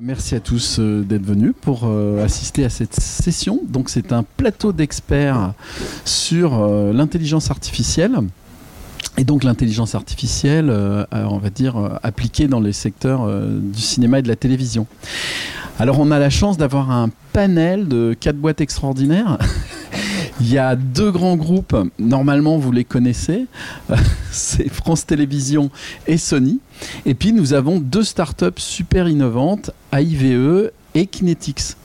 Merci à tous euh, d'être venus pour euh, assister à cette session. Donc c'est un plateau d'experts sur euh, l'intelligence artificielle. Et donc l'intelligence artificielle, on va dire, appliquée dans les secteurs du cinéma et de la télévision. Alors on a la chance d'avoir un panel de quatre boîtes extraordinaires. Il y a deux grands groupes, normalement vous les connaissez, c'est France Télévisions et Sony. Et puis nous avons deux startups super innovantes, AIVE et Kinetics.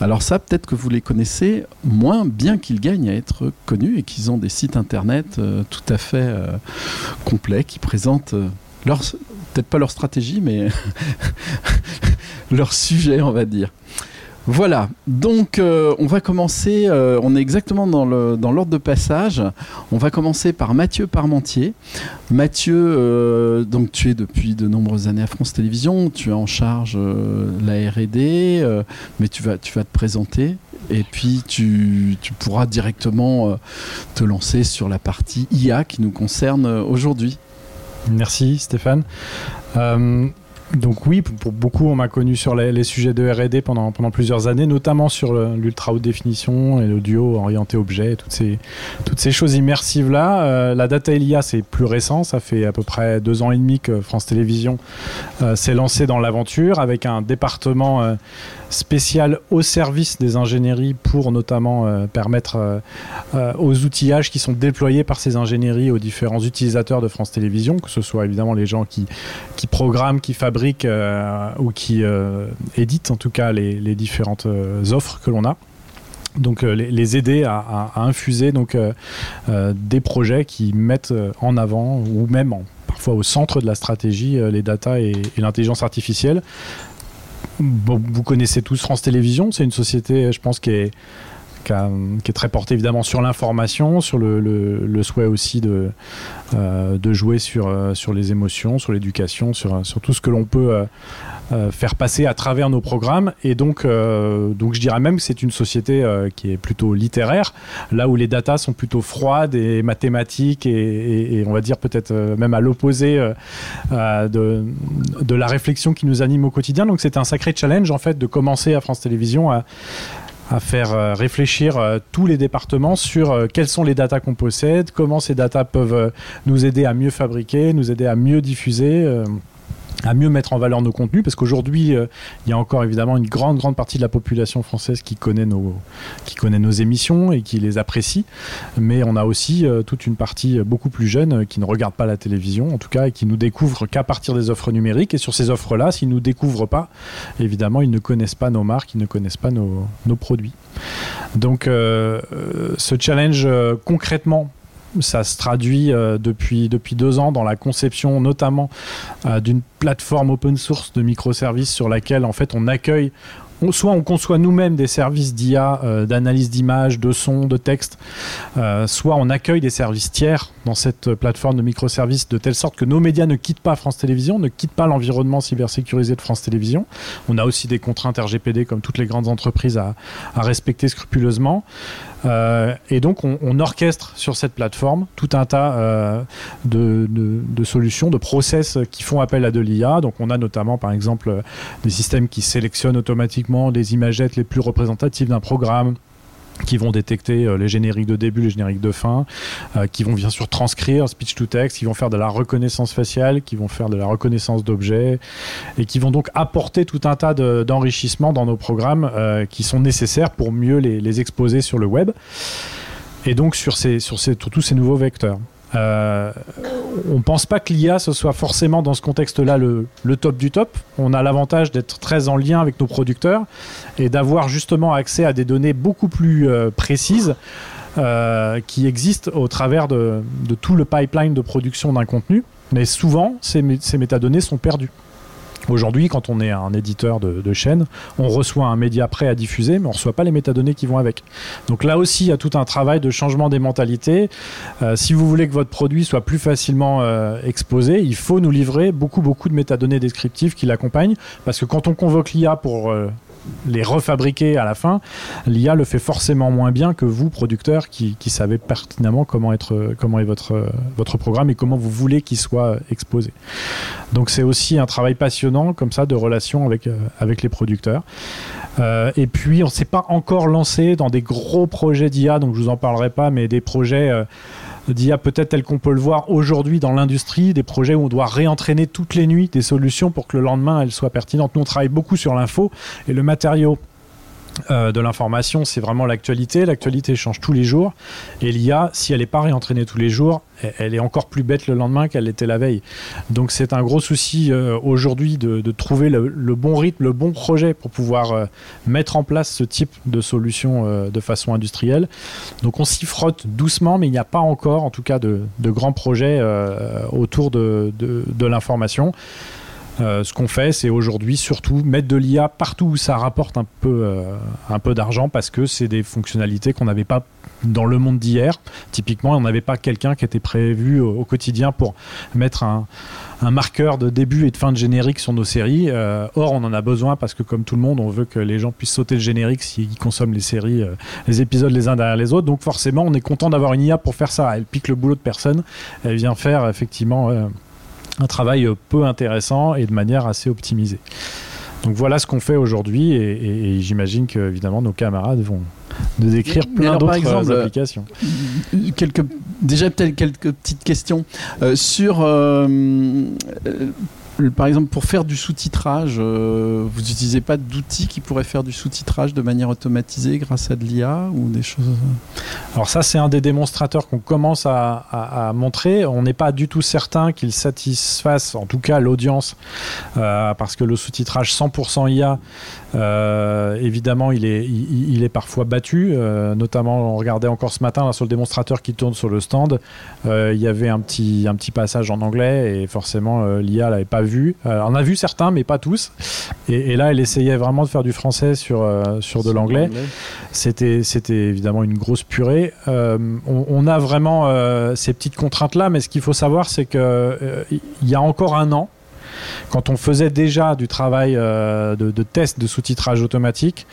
Alors ça, peut-être que vous les connaissez moins, bien qu'ils gagnent à être connus et qu'ils ont des sites internet euh, tout à fait euh, complets qui présentent euh, leur, peut-être pas leur stratégie, mais leur sujet, on va dire. Voilà, donc euh, on va commencer, euh, on est exactement dans l'ordre de passage. On va commencer par Mathieu Parmentier. Mathieu, euh, donc tu es depuis de nombreuses années à France Télévisions, tu es en charge la RD, mais tu vas, te présenter et puis tu pourras directement te lancer sur la partie IA qui nous concerne aujourd'hui. Merci Stéphane. Donc oui, pour beaucoup, on m'a connu sur les, sujets de R&D pendant, plusieurs années, notamment sur l'ultra haute définition et l'audio orienté objet, toutes ces, choses immersives là. Euh, la data Elia, c'est plus récent, ça fait à peu près deux ans et demi que France Télévisions euh, s'est lancé dans l'aventure avec un département euh, spécial au service des ingénieries pour notamment permettre aux outillages qui sont déployés par ces ingénieries aux différents utilisateurs de France Télévisions, que ce soit évidemment les gens qui, qui programment, qui fabriquent ou qui éditent en tout cas les, différentes offres que l'on a. Donc les, aider à, infuser donc des projets qui mettent en avant ou même parfois au centre de la stratégie les data et l'intelligence artificielle. Vous connaissez tous France Télévisions, c'est une société, je pense, qui est, qui, est très portée évidemment sur l'information, sur le, souhait aussi de, euh, jouer sur, euh, sur les émotions, sur l'éducation, sur, sur tout ce que l'on peut euh, euh, faire passer à travers nos programmes. Et donc, euh, je dirais même que c'est une société euh, qui est plutôt littéraire, là où les datas sont plutôt froides et mathématiques et, on va dire peut-être même à l'opposé de la réflexion qui nous anime au quotidien. Donc c'est un sacré challenge en fait de commencer à France Télévisions à, à faire réfléchir tous les départements sur quelles sont les datas qu'on possède, comment ces datas peuvent nous aider à mieux fabriquer, nous aider à mieux diffuser à mieux mettre en valeur nos contenus parce qu'aujourd'hui euh, il y a encore évidemment une grande grande partie de la population française qui connaît nos qui émissions et qui les apprécie. Mais on a aussi euh, toute une partie beaucoup plus jeune euh, qui ne regarde pas la télévision en tout cas et qui nous découvre qu'à partir des offres numériques. Et sur ces offres là s'ils nous découvrent pas évidemment ils ne connaissent pas nos marques ils ne connaissent pas nos, nos produits. Donc ce challenge concrètement ça se traduit euh, depuis, depuis deux ans dans la conception notamment euh, d'une plateforme open source de microservices sur laquelle en fait on accueille soit on conçoit nous-mêmes des services d'IA, euh, d'analyse d'images, de sons, de textes, soit on accueille des services tiers dans cette plateforme de microservices de telle sorte que nos médias ne quittent pas France Télévisions, ne quittent pas l'environnement cybersécurisé de France Télévisions. On a aussi des contraintes RGPD comme toutes les grandes entreprises à respecter scrupuleusement. Euh, et donc, on, orchestre sur cette plateforme tout un tas euh, de, solutions, de process qui font appel à de l'IA. Donc, on a notamment, par exemple, des systèmes qui sélectionnent automatiquement les imagettes les plus représentatives d'un programme qui vont détecter euh, les génériques de début, les génériques de fin, euh, qui vont bien sûr transcrire speech to text, qui vont faire de la reconnaissance faciale, qui vont faire de la reconnaissance d'objets, et qui vont donc apporter tout un tas d'enrichissements dans nos programmes euh, qui sont nécessaires pour mieux les, exposer sur le web. Et donc sur, sur tous ces nouveaux vecteurs. Euh, on pense pas que l'IA ce soit forcément dans ce contexte-là le, top du top. On a l'avantage d'être très en lien avec nos producteurs et d'avoir justement accès à des données beaucoup plus euh, précises euh, qui existent au travers de, tout le pipeline de production d'un contenu. Mais souvent, ces métadonnées sont perdues. Aujourd'hui, quand on est un éditeur de, chaîne, on reçoit un média prêt à diffuser, mais on ne reçoit pas les métadonnées qui vont avec. Donc là aussi, il y a tout un travail de changement des mentalités. Euh, si vous voulez que votre produit soit plus facilement euh, exposé, il faut nous livrer beaucoup, beaucoup de métadonnées descriptives qui l'accompagnent, parce que quand on convoque l'IA pour euh, les refabriquer à la fin, l'IA le fait forcément moins bien que vous, producteurs, qui, savez pertinemment comment, être, comment est votre, votre programme et comment vous voulez qu'il soit exposé. Donc c'est aussi un travail passionnant comme ça de relation avec, euh, avec les producteurs. Euh, et puis on ne s'est pas encore lancé dans des gros projets d'IA, donc je vous en parlerai pas, mais des projets euh, d'IA peut-être tels qu'on peut le voir aujourd'hui dans l'industrie, des projets où on doit réentraîner toutes les nuits des solutions pour que le lendemain elles soient pertinentes. Nous on travaille beaucoup sur l'info et le matériau euh, de l'information, c'est vraiment l'actualité. L'actualité change tous les jours. Et l'IA, si elle n'est pas réentraînée tous les jours, elle est encore plus bête le lendemain qu'elle était la veille. Donc c'est un gros souci euh, aujourd'hui de, trouver le, bon rythme, le bon projet pour pouvoir euh, mettre en place ce type de solution de façon industrielle. Donc on s'y frotte doucement, mais il n'y a pas encore, en tout cas, de, grands projets autour de l'information. Euh, ce qu'on fait, c'est aujourd'hui surtout mettre de l'IA partout où ça rapporte un peu, euh, peu d'argent parce que c'est des fonctionnalités qu'on n'avait pas dans le monde d'hier. Typiquement, on n'avait pas quelqu'un qui était prévu au, quotidien pour mettre un, marqueur de début et de fin de générique sur nos séries. Euh, or, on en a besoin parce que, comme tout le monde, on veut que les gens puissent sauter le générique s'ils consomment les séries, les épisodes les uns derrière les autres. Donc, forcément, on est content d'avoir une IA pour faire ça. Elle pique le boulot de personne. Elle vient faire effectivement un travail peu intéressant et de manière assez optimisée. Donc voilà ce qu'on fait aujourd'hui et, j'imagine que évidemment nos camarades vont nous décrire plein d'autres applications. Euh, quelques, déjà peut-être quelques petites questions euh, sur euh, par exemple, pour faire du sous-titrage, euh, vous n'utilisez pas d'outils qui pourraient faire du sous-titrage de manière automatisée grâce à de l'IA ou des choses Alors ça, c'est un des démonstrateurs qu'on commence à, montrer. On n'est pas du tout certain qu'il satisfasse, en tout cas, l'audience, euh, parce que le sous-titrage 100% IA, euh, évidemment, il est, parfois battu. notamment, on regardait encore ce matin là, sur le démonstrateur qui tourne sur le stand, il y avait un petit, un petit passage en anglais et forcément, l'IA l'avait pas vu euh, on a vu certains, mais pas tous. Et, là, elle essayait vraiment de faire du français sur, euh, sur de l'anglais. C'était, c'était évidemment une grosse purée. Euh, on, a vraiment ces petites contraintes-là, mais ce qu'il faut savoir, c'est qu'il il y a encore un an, quand on faisait déjà du travail de, de test de sous-titrage automatique,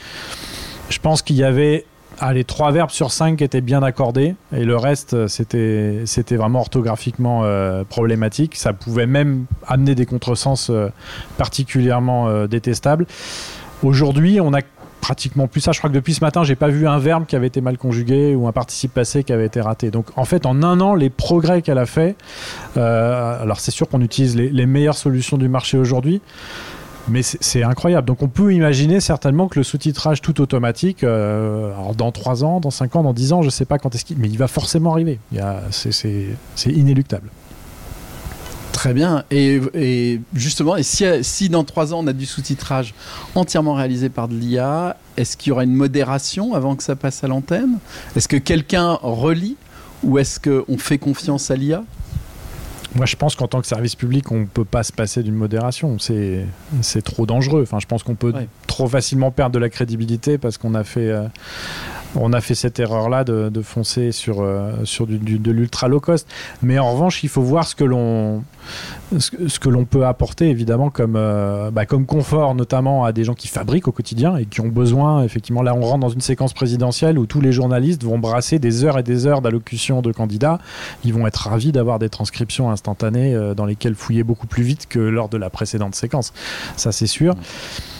je pense qu'il y avait ah, les trois verbes sur cinq étaient bien accordés et le reste euh, c'était vraiment orthographiquement euh, problématique. Ça pouvait même amener des contresens euh, particulièrement détestables. Aujourd'hui, on a pratiquement plus ça. Je crois que depuis ce matin, j'ai pas vu un verbe qui avait été mal conjugué ou un participe passé qui avait été raté. Donc en fait, en un an, les progrès qu'elle a fait. alors c'est sûr qu'on utilise les meilleures solutions du marché aujourd'hui. Mais c'est incroyable. Donc on peut imaginer certainement que le sous-titrage tout automatique, euh, dans 3 ans, dans 5 ans, dans 10 ans, je ne sais pas quand est-ce qu'il... Mais il va forcément arriver. C'est inéluctable. Très bien. Et, justement, et si, si, dans 3 ans on a du sous-titrage entièrement réalisé par de l'IA, est-ce qu'il y aura une modération avant que ça passe à l'antenne? Est-ce que quelqu'un relit? Ou est-ce qu'on fait confiance à l'IA moi, je pense qu'en tant que service public, on ne peut pas se passer d'une modération. C'est, trop dangereux. Enfin, je pense qu'on peut trop facilement perdre de la crédibilité parce qu'on a fait, euh, on a fait cette erreur-là de, foncer sur, euh, sur du, de l'ultra low cost. Mais en revanche, il faut voir ce que l'on, ce, que l'on peut apporter, évidemment, comme, euh, bah, comme confort, notamment à des gens qui fabriquent au quotidien et qui ont besoin, effectivement, là, on rentre dans une séquence présidentielle où tous les journalistes vont brasser des heures et des heures d'allocution de candidats. Ils vont être ravis d'avoir des transcriptions instantanées euh, dans lesquelles fouiller beaucoup plus vite que lors de la précédente séquence. Ça, c'est sûr. Mmh.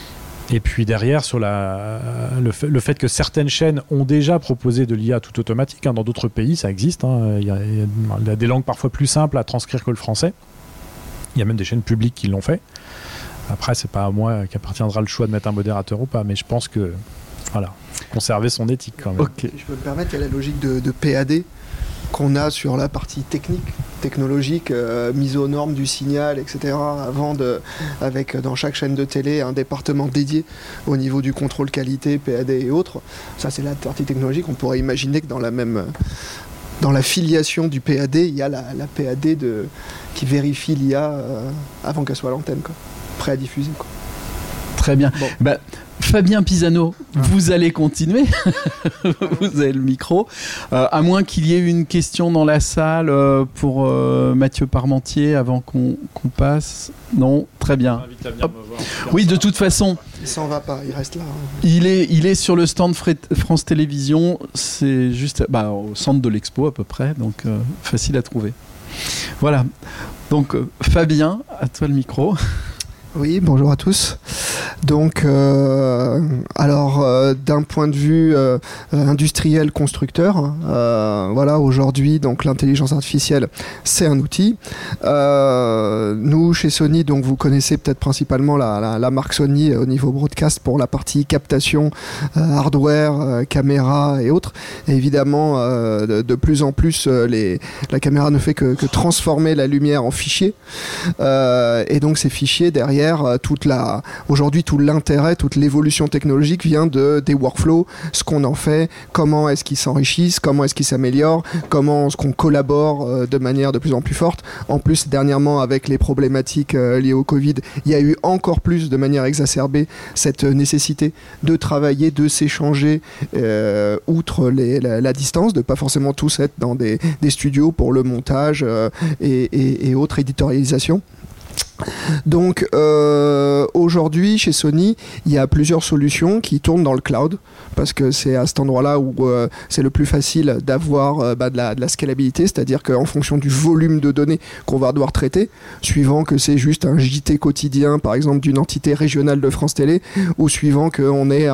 Et puis derrière, sur la, le, fait, que certaines chaînes ont déjà proposé de l'IA tout automatique, hein, dans d'autres pays ça existe, hein. il, y a, des langues parfois plus simples à transcrire que le français. Il y a même des chaînes publiques qui l'ont fait. Après, c'est pas à moi qu'appartiendra le choix de mettre un modérateur ou pas, mais je pense que voilà, conserver son éthique quand même. Ok. Je peux me permettre, il y a la logique de, de PAD qu'on a sur la partie technique, technologique, euh, mise aux normes du signal, etc. Avant de, avec dans chaque chaîne de télé un département dédié au niveau du contrôle qualité, PAD et autres. Ça, c'est la partie technologique. On pourrait imaginer que dans la même dans la filiation du PAD, il y a la, PAD de, qui vérifie l'IA euh, avant qu'elle soit à l'antenne, prêt à diffuser. Très bien. Bah, Fabien Pisano, ah. vous allez continuer. vous avez le micro. Euh, à moins qu'il y ait une question dans la salle euh, pour euh, Mathieu Parmentier avant qu'on passe. Non, très bien. Oui, de toute façon, Il s'en va pas, il reste là. hein. Il est, il est sur le stand France Télévisions, c'est juste bah, au centre de l'expo à peu près, donc euh, facile à trouver. Voilà. Donc Fabien, à toi le micro. Oui, bonjour à tous. Donc, euh, alors, euh, d'un point de vue euh, industriel constructeur, euh, voilà, aujourd'hui, donc l'intelligence artificielle, c'est un outil. Nous, chez Sony, donc vous connaissez peut-être principalement la, marque Sony au niveau broadcast pour la partie captation, hardware, caméra et autres. Évidemment, de, plus en plus, les, la caméra ne fait que, que transformer la lumière en fichier. Euh, et donc ces fichiers derrière, toute la, aujourd'hui tout l'intérêt, toute l'évolution technologique vient de des workflows, ce qu'on en fait, comment est-ce qu'ils s'enrichissent, comment est-ce qu'ils s'améliorent, comment est-ce qu'on collabore euh, de manière de plus en plus forte. En plus dernièrement avec les problématiques euh, liées au Covid, il y a eu encore plus de manière exacerbée cette nécessité de travailler, de s'échanger euh, outre la, distance, de pas forcément tous être dans des, studios pour le montage et autres éditorialisations. Donc euh, aujourd'hui chez Sony, il y a plusieurs solutions qui tournent dans le cloud parce que c'est à cet endroit-là où euh, c'est le plus facile d'avoir euh, bah, de, la, scalabilité, c'est-à-dire qu'en fonction du volume de données qu'on va devoir traiter, suivant que c'est juste un JT quotidien par exemple d'une entité régionale de France Télé, ou suivant qu'on est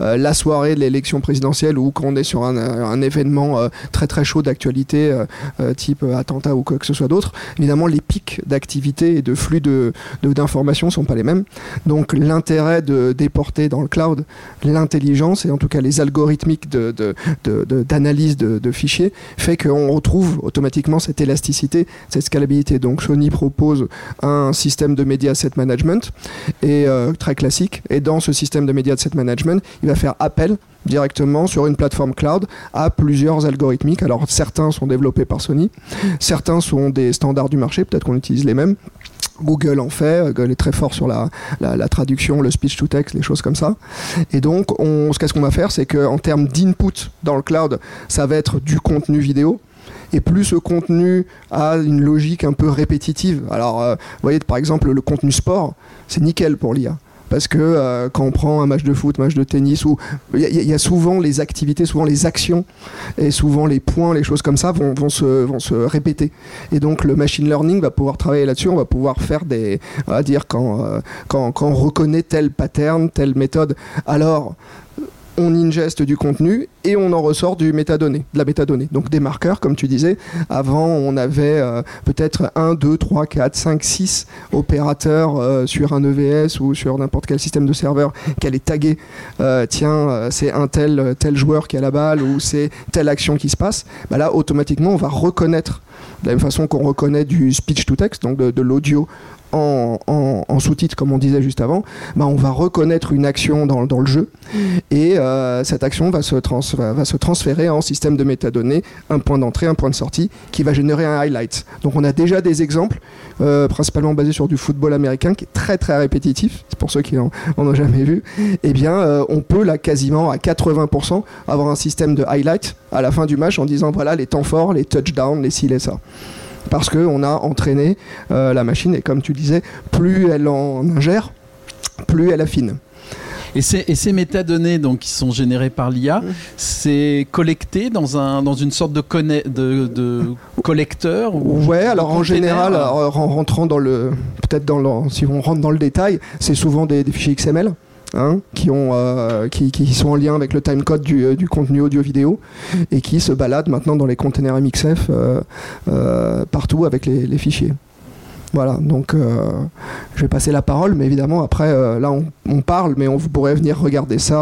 la soirée de l'élection présidentielle ou qu'on est sur un, un événement très très chaud d'actualité type attentat ou quoi que ce soit d'autre, évidemment les pics d'activité et de flux de, d'informations sont pas les mêmes. Donc l'intérêt de déporter dans le cloud l'intelligence et en tout cas les algorithmiques de, de- d'analyse de, de fichiers fait qu'on retrouve automatiquement cette élasticité, cette scalabilité. Donc Sony propose un système de media asset management et euh, très classique. Et dans ce système de media asset management, il va faire appel directement sur une plateforme cloud à plusieurs algorithmiques. Alors certains sont développés par Sony, certains sont des standards du marché, peut-être qu'on utilise les mêmes. Google en fait, Google est très fort sur la, traduction, le speech to text, les choses comme ça. Et donc, on, ce qu'est-ce qu'on va faire, c'est qu'en termes d'input dans le cloud, ça va être du contenu vidéo. Et plus ce contenu a une logique un peu répétitive. Alors, euh, vous voyez, par exemple, le contenu sport, c'est nickel pour l'IA. Parce que euh, quand on prend un match de foot, match de tennis, il y, a- souvent les activités, souvent les actions, et souvent les points, les choses comme ça vont, se, répéter. Et donc le machine learning va pouvoir travailler là-dessus, on va pouvoir faire des, on va dire quand, euh, quand on reconnaît tel pattern, telle méthode, alors on ingeste du contenu et on en ressort du métadonnées, de la métadonnée. Donc des marqueurs, comme tu disais. Avant, on avait euh, peut-être 1, 2, 3, 4, 5, 6 opérateurs euh, sur un EVS ou sur n'importe quel système de serveur qui allaient taguer euh, tiens, c'est un tel, tel joueur qui a la balle ou c'est telle action qui se passe. Bah là, automatiquement, on va reconnaître, de la même façon qu'on reconnaît du speech to text, donc de l'audio en, en- en sous-titre, comme on disait juste avant, bah on va reconnaître une action dans, dans le jeu et euh, cette action va se, trans- va, va se transférer en système de métadonnées, un point d'entrée, un point de sortie, qui va générer un highlight. Donc on a déjà des exemples, euh, principalement basés sur du football américain, qui est très très répétitif, c'est pour ceux qui en, en ont jamais vu. Eh bien, euh, on peut là quasiment à 80% avoir un système de highlight à la fin du match en disant voilà les temps forts, les touchdowns, les ci, les ça parce qu'on a entraîné euh, la machine et comme tu disais, plus elle en ingère, plus elle affine. Et ces, et ces métadonnées donc, qui sont générées par l'IA, Mmh. c'est collecté dans, un, dans une sorte de, conne- de, de collecteur ou Ouais, alors en général, euh, alors, en rentrant dans le, peut-être dans le, si on rentre dans le détail, c'est souvent des, des fichiers XML. Hein, euh, qui, sont en lien avec le timecode du, euh, contenu audio-vidéo et qui se baladent maintenant dans les containers MXF euh, partout avec les, fichiers. Voilà, donc je vais passer la parole, mais évidemment après, là on, parle, mais on pourrez venir regarder ça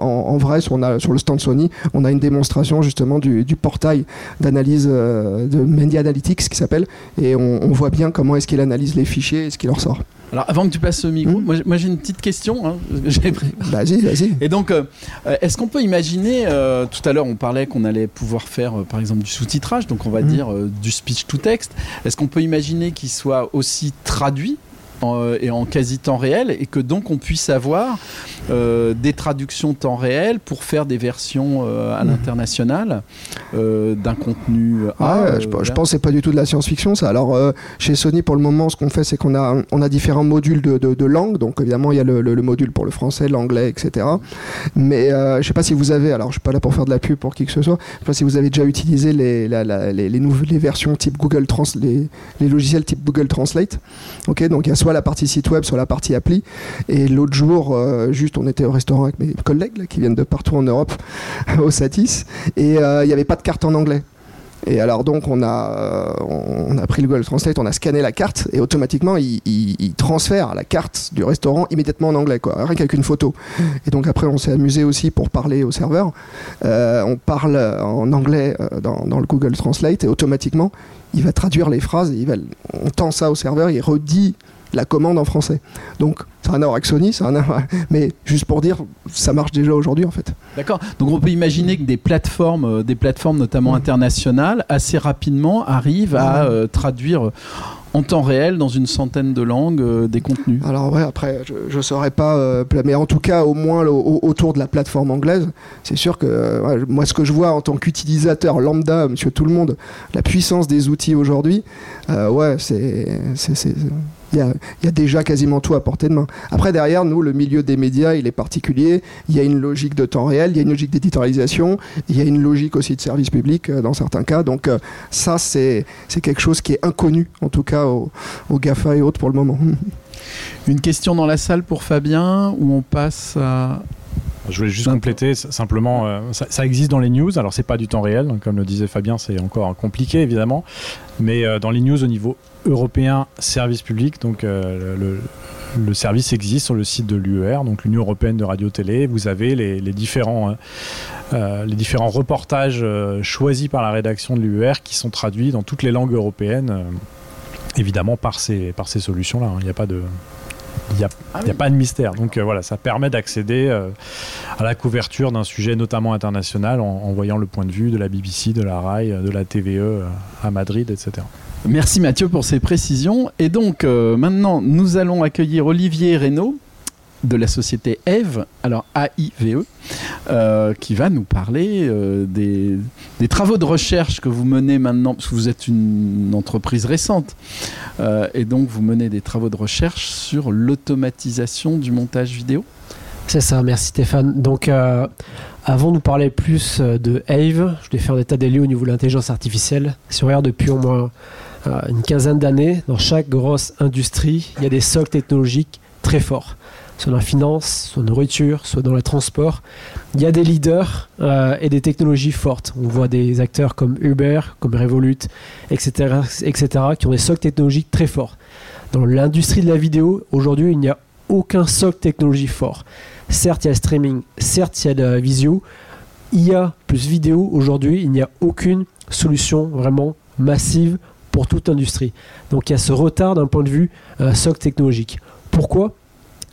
en, en vrai sur, le stand Sony. On a une démonstration justement du, portail d'analyse de Media Analytics qui s'appelle, et on, voit bien comment est-ce qu'il analyse les fichiers et ce qui leur sort. Alors avant que tu passes le micro, Mmh. moi, moi, j'ai une petite question. hein, Vas-y, vas-y. Et donc, euh, euh, est-ce qu'on peut imaginer, euh, tout à l'heure on parlait qu'on allait pouvoir faire euh, par exemple du sous-titrage, donc on va Mhm. dire du speech to text, est-ce qu'on peut imaginer qu'il soit aussi traduit et en quasi temps réel et que donc on puisse avoir des traductions temps réel pour faire des versions à mmh. l'international d'un contenu. Ah, je, pense que c'est pas du tout de la science-fiction ça. Alors chez Sony pour le moment ce qu'on fait c'est qu'on a on a différents modules de, de, langue donc évidemment il y a le, le, module pour le français, l'anglais, etc. Mais je sais pas si vous avez alors je suis pas là pour faire de la pub pour qui que ce soit. Je sais pas si vous avez déjà utilisé les, les, versions type Google Trans, les, les, logiciels type Google Translate. Ok, donc il y a soit la partie site web, soit la partie appli. Et l'autre jour, euh, juste, on était au restaurant avec mes collègues qui viennent de partout en Europe, au Satis, et euh, il n'y avait pas de carte en anglais. Et alors donc on a, euh, on a pris le Google Translate, on a scanné la carte et automatiquement il, transfère la carte du restaurant immédiatement en anglais, quoi, rien qu'avec une photo. Et donc après on s'est amusé aussi pour parler au serveur. Euh, on parle en anglais euh, dans, dans, le Google Translate et automatiquement il va traduire les phrases, et il va, on tend ça au serveur, il redit la commande en français. Donc, ça n'a rien à voir avec Sony, ça mais juste pour dire, ça marche déjà aujourd'hui en fait. D'accord. Donc, on peut imaginer que des plateformes, euh, des plateformes notamment internationales, assez rapidement arrivent à euh, traduire euh, en temps réel dans une centaine de langues des contenus. Alors ouais, après, je ne saurais pas, mais en tout cas, au moins autour de la plateforme anglaise, c'est sûr que moi, ce que je vois en tant qu'utilisateur lambda, monsieur tout le monde, la puissance des outils aujourd'hui, ouais, c'est il y, a, déjà quasiment tout à portée de main. Après, derrière, nous, le milieu des médias, il est particulier. Il y a une logique de temps réel, il y a une logique d'éditorialisation, il y a une logique aussi de service public euh, dans certains cas. Donc, euh, ça, c'est quelque chose qui est inconnu, en tout cas, aux, GAFA et autres pour le moment. Une question dans la salle pour Fabien, où on passe à je voulais juste compléter simplement, euh, ça, existe dans les news. Alors c'est pas du temps réel, comme le disait Fabien, c'est encore compliqué évidemment, mais dans les news au niveau européen service public. Donc euh, le, service existe sur le site de l'UER, donc l'Union européenne de radio-télé. Vous avez les, différents, euh, euh, les différents reportages choisis par la rédaction de l'UER qui sont traduits dans toutes les langues européennes, évidemment par ces, par ces solutions-là. Hein. Il n'y a pas de. Il n'y a, ah a, pas de mystère. Donc voilà, ça permet d'accéder à la couverture d'un sujet notamment international en, en, voyant le point de vue de la BBC, de la RAI, de la TVE à Madrid, etc. Merci Mathieu pour ces précisions. Et donc euh, maintenant, nous allons accueillir Olivier Reynaud de la société EVE, alors AIVE, euh, qui va nous parler euh, des, travaux de recherche que vous menez maintenant, parce que vous êtes une entreprise récente, et donc vous menez des travaux de recherche sur l'automatisation du montage vidéo. C'est ça, merci Stéphane. Donc, avant de nous parler plus de EVE, je vais faire un état des lieux au niveau de l'intelligence artificielle. Si on regarde depuis au moins euh, une quinzaine d'années, dans chaque grosse industrie, il y a des socles technologiques très forts. Soit dans la finance, soit dans la nourriture, soit dans les transports. Il y a des leaders euh, et des technologies fortes. On voit des acteurs comme Uber, comme Revolut, etc., etc., qui ont des socles technologiques très forts. Dans l'industrie de la vidéo, aujourd'hui, il n'y a aucun socle technologique fort. Certes, il y a le streaming, certes, il y a la visio. IA plus vidéo, aujourd'hui, il n'y a aucune solution vraiment massive pour toute industrie. Donc il y a ce retard d'un point de vue euh, socle technologique. Pourquoi?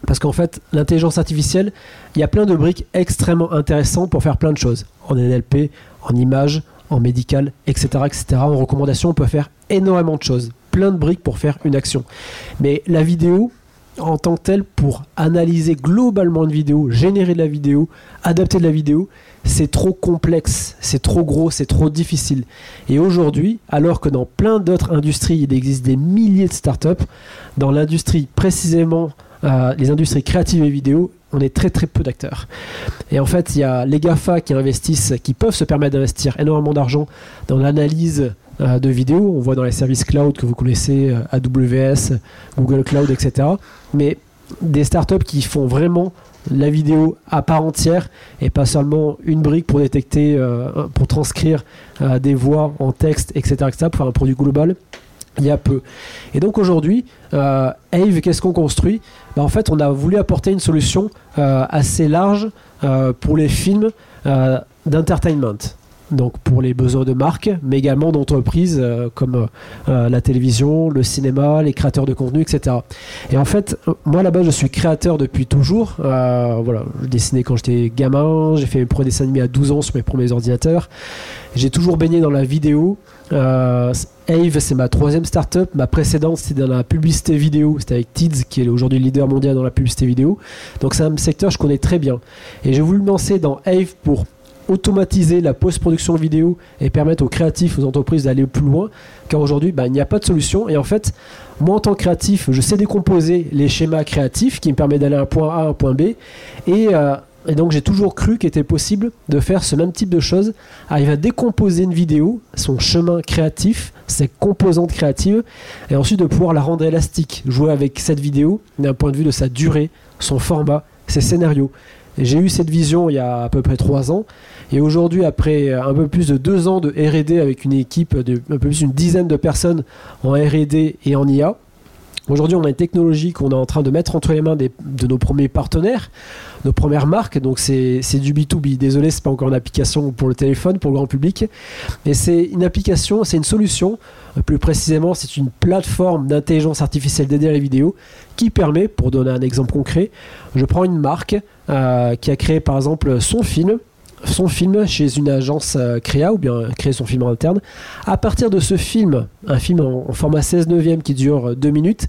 Parce qu'en fait, l'intelligence artificielle, il y a plein de briques extrêmement intéressantes pour faire plein de choses. En NLP, en image, en médical, etc., etc. En recommandation, on peut faire énormément de choses. Plein de briques pour faire une action. Mais la vidéo, en tant que telle, pour analyser globalement une vidéo, générer de la vidéo, adapter de la vidéo, c'est trop complexe, c'est trop gros, c'est trop difficile. Et aujourd'hui, alors que dans plein d'autres industries, il existe des milliers de startups, dans l'industrie précisément, euh, les industries créatives et vidéo, on est très très peu d'acteurs. Et en fait, il y a les GAFA qui investissent, qui peuvent se permettre d'investir énormément d'argent dans l'analyse euh, de vidéos. On voit dans les services cloud que vous connaissez, euh, AWS, Google Cloud, etc. Mais des startups qui font vraiment la vidéo à part entière et pas seulement une brique pour détecter, pour transcrire des voix en texte, etc., etc., pour faire un produit global. Il y a peu. Et donc aujourd'hui, euh, Ave, qu'est-ce qu'on construit? Bah, En fait, on a voulu apporter une solution assez large pour les films d'entertainment. Donc pour les besoins de marques, mais également d'entreprises euh, comme euh, la télévision, le cinéma, les créateurs de contenu, etc. Et en fait, moi là-bas, je suis créateur depuis toujours. voilà, je dessinais quand j'étais gamin, j'ai fait mes premiers dessins animés à 12 ans sur mes premiers ordinateurs. J'ai toujours baigné dans la vidéo. Euh, Ave, c'est ma troisième startup. Ma précédente, c'était dans la publicité vidéo. C'était avec Tids, qui est aujourd'hui leader mondial dans la publicité vidéo. Donc, c'est un secteur que je connais très bien. Et j'ai voulu me lancer dans Ave pour automatiser la post-production vidéo et permettre aux créatifs, aux entreprises d'aller plus loin. Car aujourd'hui, bah, il n'y a pas de solution. Et en fait, moi, en tant que créatif, je sais décomposer les schémas créatifs qui me permettent d'aller à un point A à un point B. Et euh, et donc j'ai toujours cru qu'il était possible de faire ce même type de choses, arriver à décomposer une vidéo, son chemin créatif, ses composantes créatives, et ensuite de pouvoir la rendre élastique, jouer avec cette vidéo d'un point de vue de sa durée, son format, ses scénarios. J'ai eu cette vision il y a à peu près trois ans, et aujourd'hui, après un peu plus de deux ans de RD avec une équipe de un peu plus d'une dizaine de personnes en RD et en IA, Aujourd'hui, on a une technologie qu'on est en train de mettre entre les mains de nos premiers partenaires, nos premières marques. Donc, c'est du B2B. Désolé, c'est pas encore une application pour le téléphone, pour le grand public. Mais c'est une application, c'est une solution. Plus précisément, c'est une plateforme d'intelligence artificielle dédiée à la vidéo qui permet, pour donner un exemple concret, je prends une marque euh, qui a créé par exemple son film son film chez une agence euh, créa ou bien créer son film en interne. À partir de ce film, un film en, format 16 neuvième qui dure 2 minutes,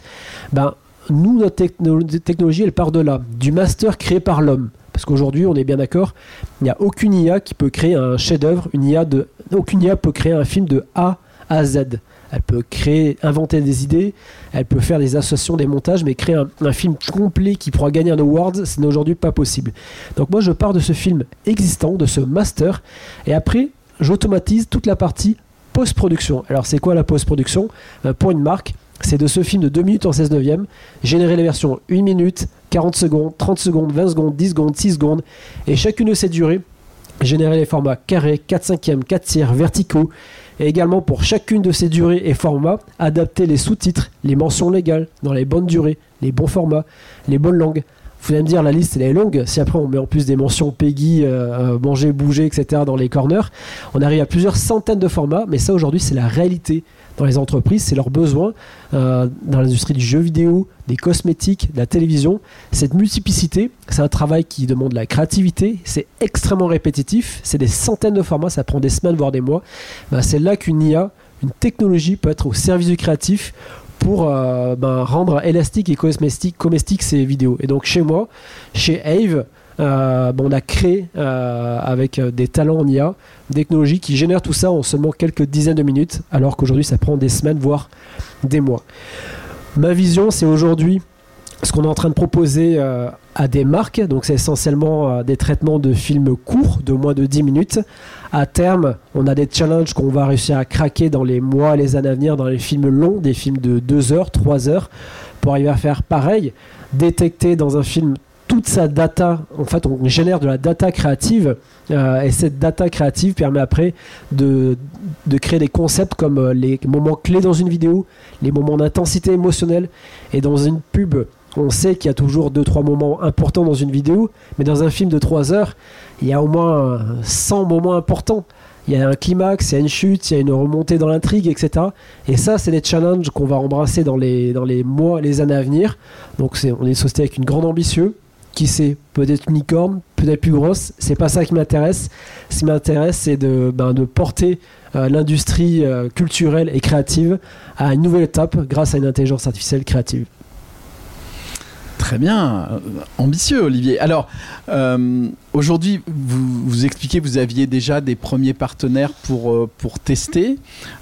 ben, nous, notre technologie, elle part de là, du master créé par l'homme. Parce qu'aujourd'hui, on est bien d'accord, il n'y a aucune IA qui peut créer un chef-d'œuvre, aucune IA peut créer un film de A à Z elle peut créer, inventer des idées, elle peut faire des associations, des montages, mais créer un, film complet qui pourra gagner un award, ce n'est aujourd'hui pas possible. Donc moi je pars de ce film existant, de ce master, et après j'automatise toute la partie post-production. Alors c'est quoi la post-production? Euh, Pour une marque, c'est de ce film de 2 minutes en 16 neuvième, générer les versions 1 minute, 40 secondes, 30 secondes, 20 secondes, 10 secondes, 6 secondes, et chacune de ces durées, générer les formats carrés, 4 5e, 4 tiers, verticaux, et également pour chacune de ces durées et formats, adapter les sous-titres, les mentions légales dans les bonnes durées, les bons formats, les bonnes langues. Vous allez me dire, la liste elle est longue. Si après on met en plus des mentions Peggy, euh, euh, manger, bouger, etc. dans les corners, on arrive à plusieurs centaines de formats. Mais ça aujourd'hui, c'est la réalité dans les entreprises, c'est leurs besoins euh, dans l'industrie du jeu vidéo, des cosmétiques, de la télévision. Cette multiplicité, c'est un travail qui demande la créativité, c'est extrêmement répétitif, c'est des centaines de formats, ça prend des semaines, voire des mois. Ben, c'est là qu'une IA, une technologie peut être au service du créatif pour euh, ben, rendre élastique et comestique ces vidéos. Et donc chez moi, chez Ave, euh, on a créé euh, avec euh, des talents en IA, des technologies qui génèrent tout ça en seulement quelques dizaines de minutes, alors qu'aujourd'hui ça prend des semaines, voire des mois. Ma vision, c'est aujourd'hui ce qu'on est en train de proposer à des marques, donc c'est essentiellement des traitements de films courts, de moins de 10 minutes. À terme, on a des challenges qu'on va réussir à craquer dans les mois, les années à venir, dans les films longs, des films de 2 heures, 3 heures, pour arriver à faire pareil, détecter dans un film toute sa data, en fait, on génère de la data créative euh, et cette data créative permet après de, de créer des concepts comme euh, les moments clés dans une vidéo, les moments d'intensité émotionnelle et dans une pub. On sait qu'il y a toujours 2-3 moments importants dans une vidéo, mais dans un film de 3 heures, il y a au moins 100 moments importants. Il y a un climax, il y a une chute, il y a une remontée dans l'intrigue, etc. Et ça, c'est des challenges qu'on va embrasser dans les, dans les mois, les années à venir. Donc, on est une société avec une grande ambition qui sait, peut-être une licorne, peut-être plus grosse. C'est pas ça qui m'intéresse. Ce qui m'intéresse, c'est de, ben, de porter euh, l'industrie euh, culturelle et créative à une nouvelle étape grâce à une intelligence artificielle créative. Très bien, euh, ambitieux Olivier. Alors, aujourd'hui, vous, vous expliquez, vous aviez déjà des premiers partenaires pour, pour tester,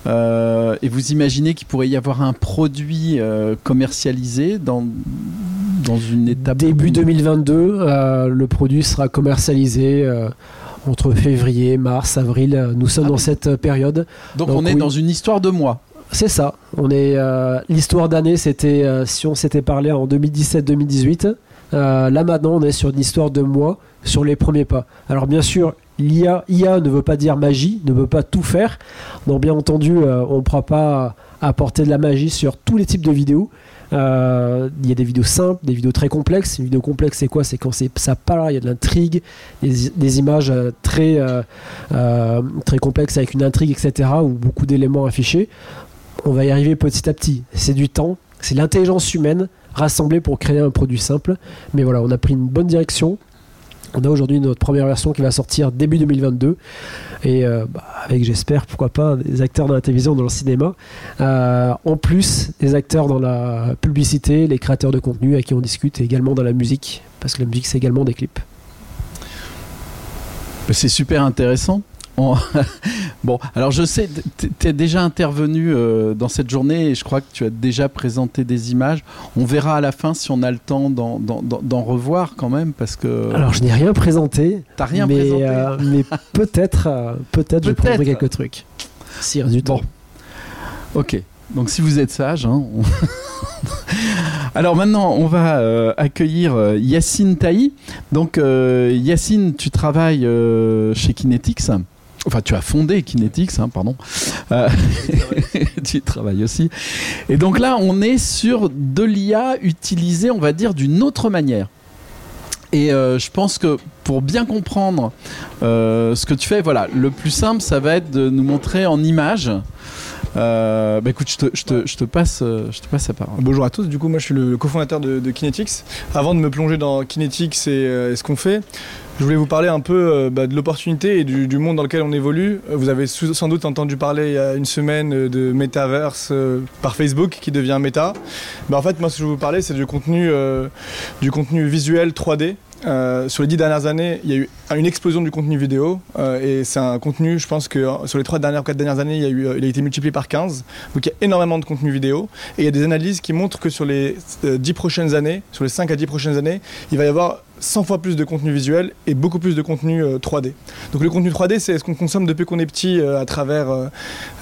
et vous imaginez qu'il pourrait y avoir un produit commercialisé dans, dans une étape Début 2022, euh, le produit sera commercialisé. Euh, entre février, mars, avril, euh, nous sommes ah dans cette période. Donc, on est dans une histoire de mois. C'est ça. On est l'histoire d'année, c'était si on s'était parlé en 2017-2018. là maintenant, on est sur une histoire de mois sur les premiers pas. Alors bien sûr, l'IA IA ne veut pas dire magie, ne veut pas tout faire. Donc bien entendu, on ne pourra pas apporter de la magie sur tous les types de vidéos. Euh, il y a des vidéos simples, des vidéos très complexes. Une vidéo complexe, c'est quoi? C'est quand ça parle, il y a de l'intrigue, des, images euh, euh, très complexes avec une intrigue, etc., ou beaucoup d'éléments affichés. On va y arriver petit à petit. C'est du temps, c'est l'intelligence humaine rassemblée pour créer un produit simple. Mais voilà, on a pris une bonne direction. On a aujourd'hui notre première version qui va sortir début 2022 et euh, bah, avec j'espère pourquoi pas des acteurs dans la télévision, dans le cinéma. Euh, en plus des acteurs dans la publicité, les créateurs de contenu à qui on discute et également dans la musique parce que la musique c'est également des clips. C'est super intéressant. bon, alors je sais, tu es déjà intervenu euh, dans cette journée et je crois que tu as déjà présenté des images. On verra à la fin si on a le temps d'en revoir quand même parce que. Alors je n'ai rien présenté. T'as rien mais, présenté. Euh, mais peut-être, euh, peut-être, je prendrai quelques trucs. Si du temps. Ok. Donc si vous êtes sage, hein, Alors maintenant, on va accueillir Yacine Taï. Donc Yacine, tu travailles chez Kinetics. Enfin, tu as fondé Kinetics, hein, pardon. Euh, tu travailles aussi. Et donc là, on est sur de l'IA utilisée, on va dire, d'une autre manière. Et euh, je pense que pour bien comprendre euh, ce que tu fais, voilà, le plus simple, ça va être de nous montrer en images. bah écoute, je te, passe, je te passe la parole. Bonjour à tous, du coup moi je suis le cofondateur de, de Kinetics. Avant de me plonger dans Kinetics et ce qu'on fait, je voulais vous parler un peu euh, bah, de l'opportunité et du, monde dans lequel on évolue. Euh, vous avez sans doute entendu parler il y a une semaine euh, de Metaverse par Facebook qui devient Meta. Bah, en fait, moi, ce que je vais vous parler, c'est du contenu, du contenu visuel 3D. sur les dix dernières années, il y a eu une explosion du contenu vidéo et c'est un contenu, je pense que sur les trois dernières, quatre dernières années, il, a eu, il a été multiplié par 15. Donc il y a énormément de contenu vidéo et il y a des analyses qui montrent que sur les 10 prochaines années, sur les 5 à 10 prochaines années, il va y avoir 100 fois plus de contenu visuel et beaucoup plus de contenu 3D. Euh, Donc le contenu 3D, c'est ce qu'on consomme depuis qu'on est petit euh, à travers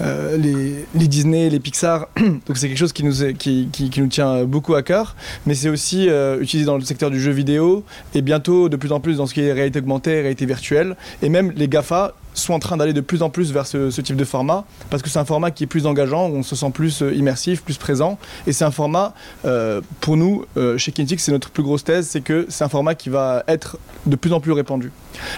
euh, les, Disney, les Pixar. Donc c'est quelque chose qui nous, qui, nous tient beaucoup à cœur, mais c'est aussi utilisé dans le secteur du jeu vidéo et bientôt de plus en plus dans ce qui est réalité augmentée, réalité virtuelle. Et même les GAFA sont en train d'aller de plus en plus vers ce, type de format, parce que c'est un format qui est plus engageant, où on se sent plus euh, immersif, plus présent, et c'est un format, euh, pour nous, euh, chez Kinetics, c'est notre plus grosse thèse, c'est que c'est un format qui va être de plus en plus répandu.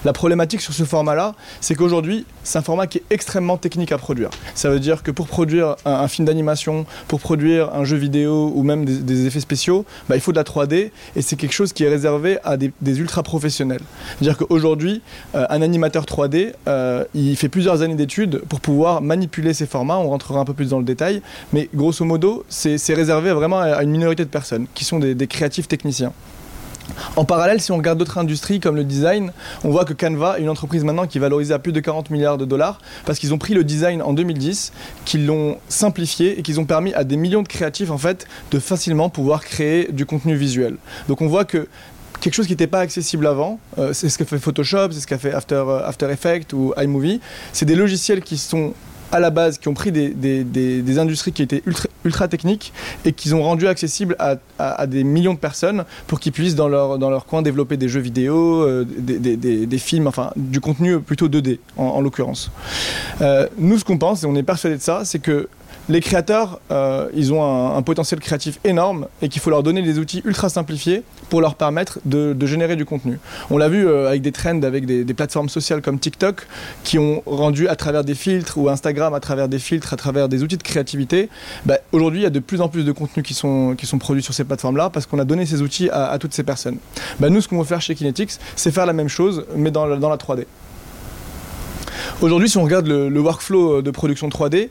La problématique sur ce format-là, c'est qu'aujourd'hui, c'est un format qui est extrêmement technique à produire. Ça veut dire que pour produire un, film d'animation, pour produire un jeu vidéo ou même des, effets spéciaux, bah, il faut de la 3D, et c'est quelque chose qui est réservé à des, ultra professionnels. C'est-à-dire qu'aujourd'hui, un animateur 3D, euh, il fait plusieurs années d'études pour pouvoir manipuler ces formats. On rentrera un peu plus dans le détail. Mais grosso modo, c'est réservé vraiment à une minorité de personnes qui sont des, créatifs techniciens. En parallèle, si on regarde d'autres industries comme le design, on voit que Canva est une entreprise maintenant qui est valorisée à plus de 40 milliards de dollars parce qu'ils ont pris le design en 2010, qu'ils l'ont simplifié et qu'ils ont permis à des millions de créatifs en fait de facilement pouvoir créer du contenu visuel. Donc on voit que quelque chose qui n'était pas accessible avant. Euh, c'est ce que fait Photoshop, c'est ce qu'a fait After, euh, After Effects ou iMovie. C'est des logiciels qui sont à la base, qui ont pris des, des, industries qui étaient ultra, ultra techniques et qu'ils ont rendu accessibles à, à, des millions de personnes pour qu'ils puissent dans leur, dans leur coin développer des jeux vidéo, euh, des, films, enfin du contenu plutôt 2D en, l'occurrence. nous, ce qu'on pense, et on est persuadé de ça, c'est que les créateurs, euh, ils ont un, potentiel créatif énorme et qu'il faut leur donner des outils ultra simplifiés pour leur permettre de, générer du contenu. On l'a vu euh, avec des trends, avec des, plateformes sociales comme TikTok qui ont rendu à travers des filtres ou Instagram à travers des filtres, à travers des outils de créativité. Bah, aujourd'hui, il y a de plus en plus de contenus qui sont, produits sur ces plateformes-là parce qu'on a donné ces outils à, toutes ces personnes. Bah, nous, ce qu'on veut faire chez Kinetics, c'est faire la même chose, mais dans, dans la 3D. Aujourd'hui, si on regarde le, workflow de production 3D,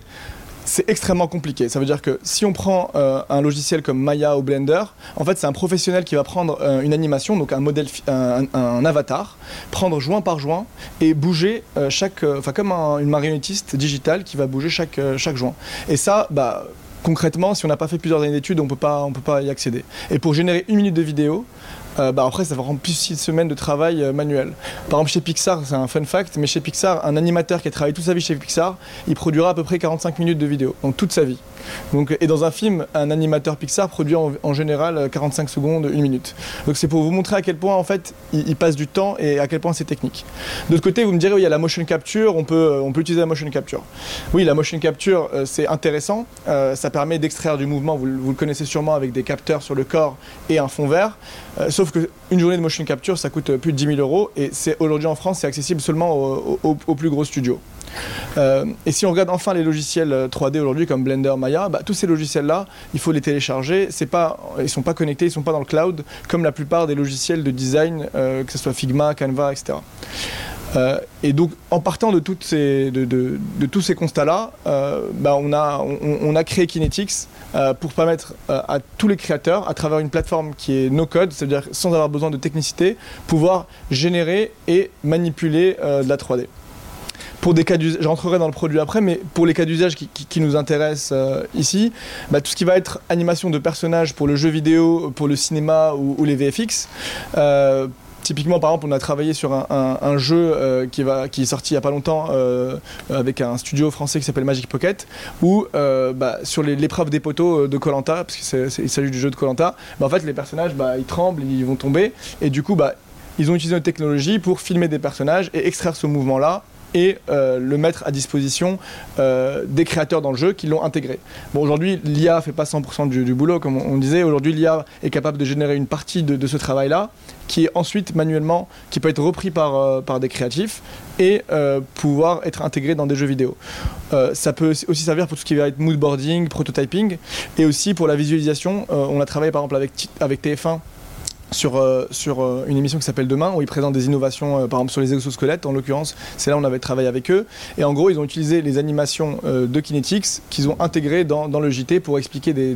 c'est extrêmement compliqué. Ça veut dire que si on prend euh, un logiciel comme Maya ou Blender, en fait, c'est un professionnel qui va prendre euh, une animation, donc un un, avatar, prendre joint par joint et bouger euh, chaque, enfin comme une marionnettiste digitale qui va bouger chaque, joint. Et ça, bah concrètement, si on n'a pas fait plusieurs années d'études, on on peut pas y accéder. Et pour générer une minute de vidéo, euh, bah après ça va prendre plus 6 semaines de travail euh, manuel. Par exemple chez Pixar, c'est un fun fact, mais chez Pixar, un animateur qui a travaillé toute sa vie chez Pixar, il produira à peu près 45 minutes de vidéo, donc toute sa vie. Et dans un film, un animateur Pixar produit en, général 45 secondes, une minute. Donc c'est pour vous montrer à quel point en fait il, passe du temps et à quel point c'est technique. D'autre côté, vous me direz, oui, il y a la motion capture, on peut, on peut utiliser la motion capture. Oui, la motion capture, euh, c'est intéressant. Euh, ça permet d'extraire du mouvement, vous, le connaissez sûrement avec des capteurs sur le corps et un fond vert. Euh, sauf qu'une journée de motion capture, ça coûte plus de 10 000 euros et aujourd'hui en France, c'est accessible seulement aux plus gros studios. Euh, et si on regarde enfin les logiciels 3D euh, aujourd'hui comme Blender, Maya, bah, tous ces logiciels-là, il faut les télécharger. C'est pas, ils sont pas connectés, ils sont pas dans le cloud comme la plupart des logiciels de design, euh, que ce soit Figma, Canva, etc. et donc, en partant de, tous ces constats-là, bah, on, a créé Kinetics pour permettre à tous les créateurs, à travers une plateforme qui est no-code, c'est-à-dire sans avoir besoin de technicité, pouvoir générer et manipuler de la 3D pour des cas d'usage, j'entrerai dans le produit après, mais pour les cas d'usage qui, nous intéressent euh, ici, bah, tout ce qui va être animation de personnages pour le jeu vidéo, pour le cinéma ou, les VFX. Euh, typiquement, par exemple, on a travaillé sur un, jeu euh, qui, est sorti il n'y a pas longtemps avec un studio français qui s'appelle Magic Pocket, où bah, sur l'épreuve des poteaux de Colanta, parce qu'il s'agit du jeu de Colanta, bah, en fait les personnages bah, ils tremblent, ils vont tomber, et du coup ils ont utilisé une technologie pour filmer des personnages et extraire ce mouvement-là et euh, le mettre à disposition euh, des créateurs dans le jeu qui l'ont intégré. Bon, aujourd'hui, l'IA fait pas 100% du, boulot, comme on, disait. Aujourd'hui, l'IA est capable de générer une partie de, ce travail-là, qui est ensuite manuellement, qui peut être repris par, euh, des créatifs et pouvoir être intégré dans des jeux vidéo. ça peut aussi servir pour tout ce qui va être moodboarding, prototyping, et aussi pour la visualisation. on a travaillé par exemple avec TF1 sur, euh, sur euh, une émission qui s'appelle Demain, où ils présentent des innovations, euh, par exemple sur les exosquelettes, en l'occurrence, c'est là où on avait travaillé avec eux. Et en gros, ils ont utilisé les animations de Kinetics qu'ils ont intégrées dans, dans, le JT pour expliquer des,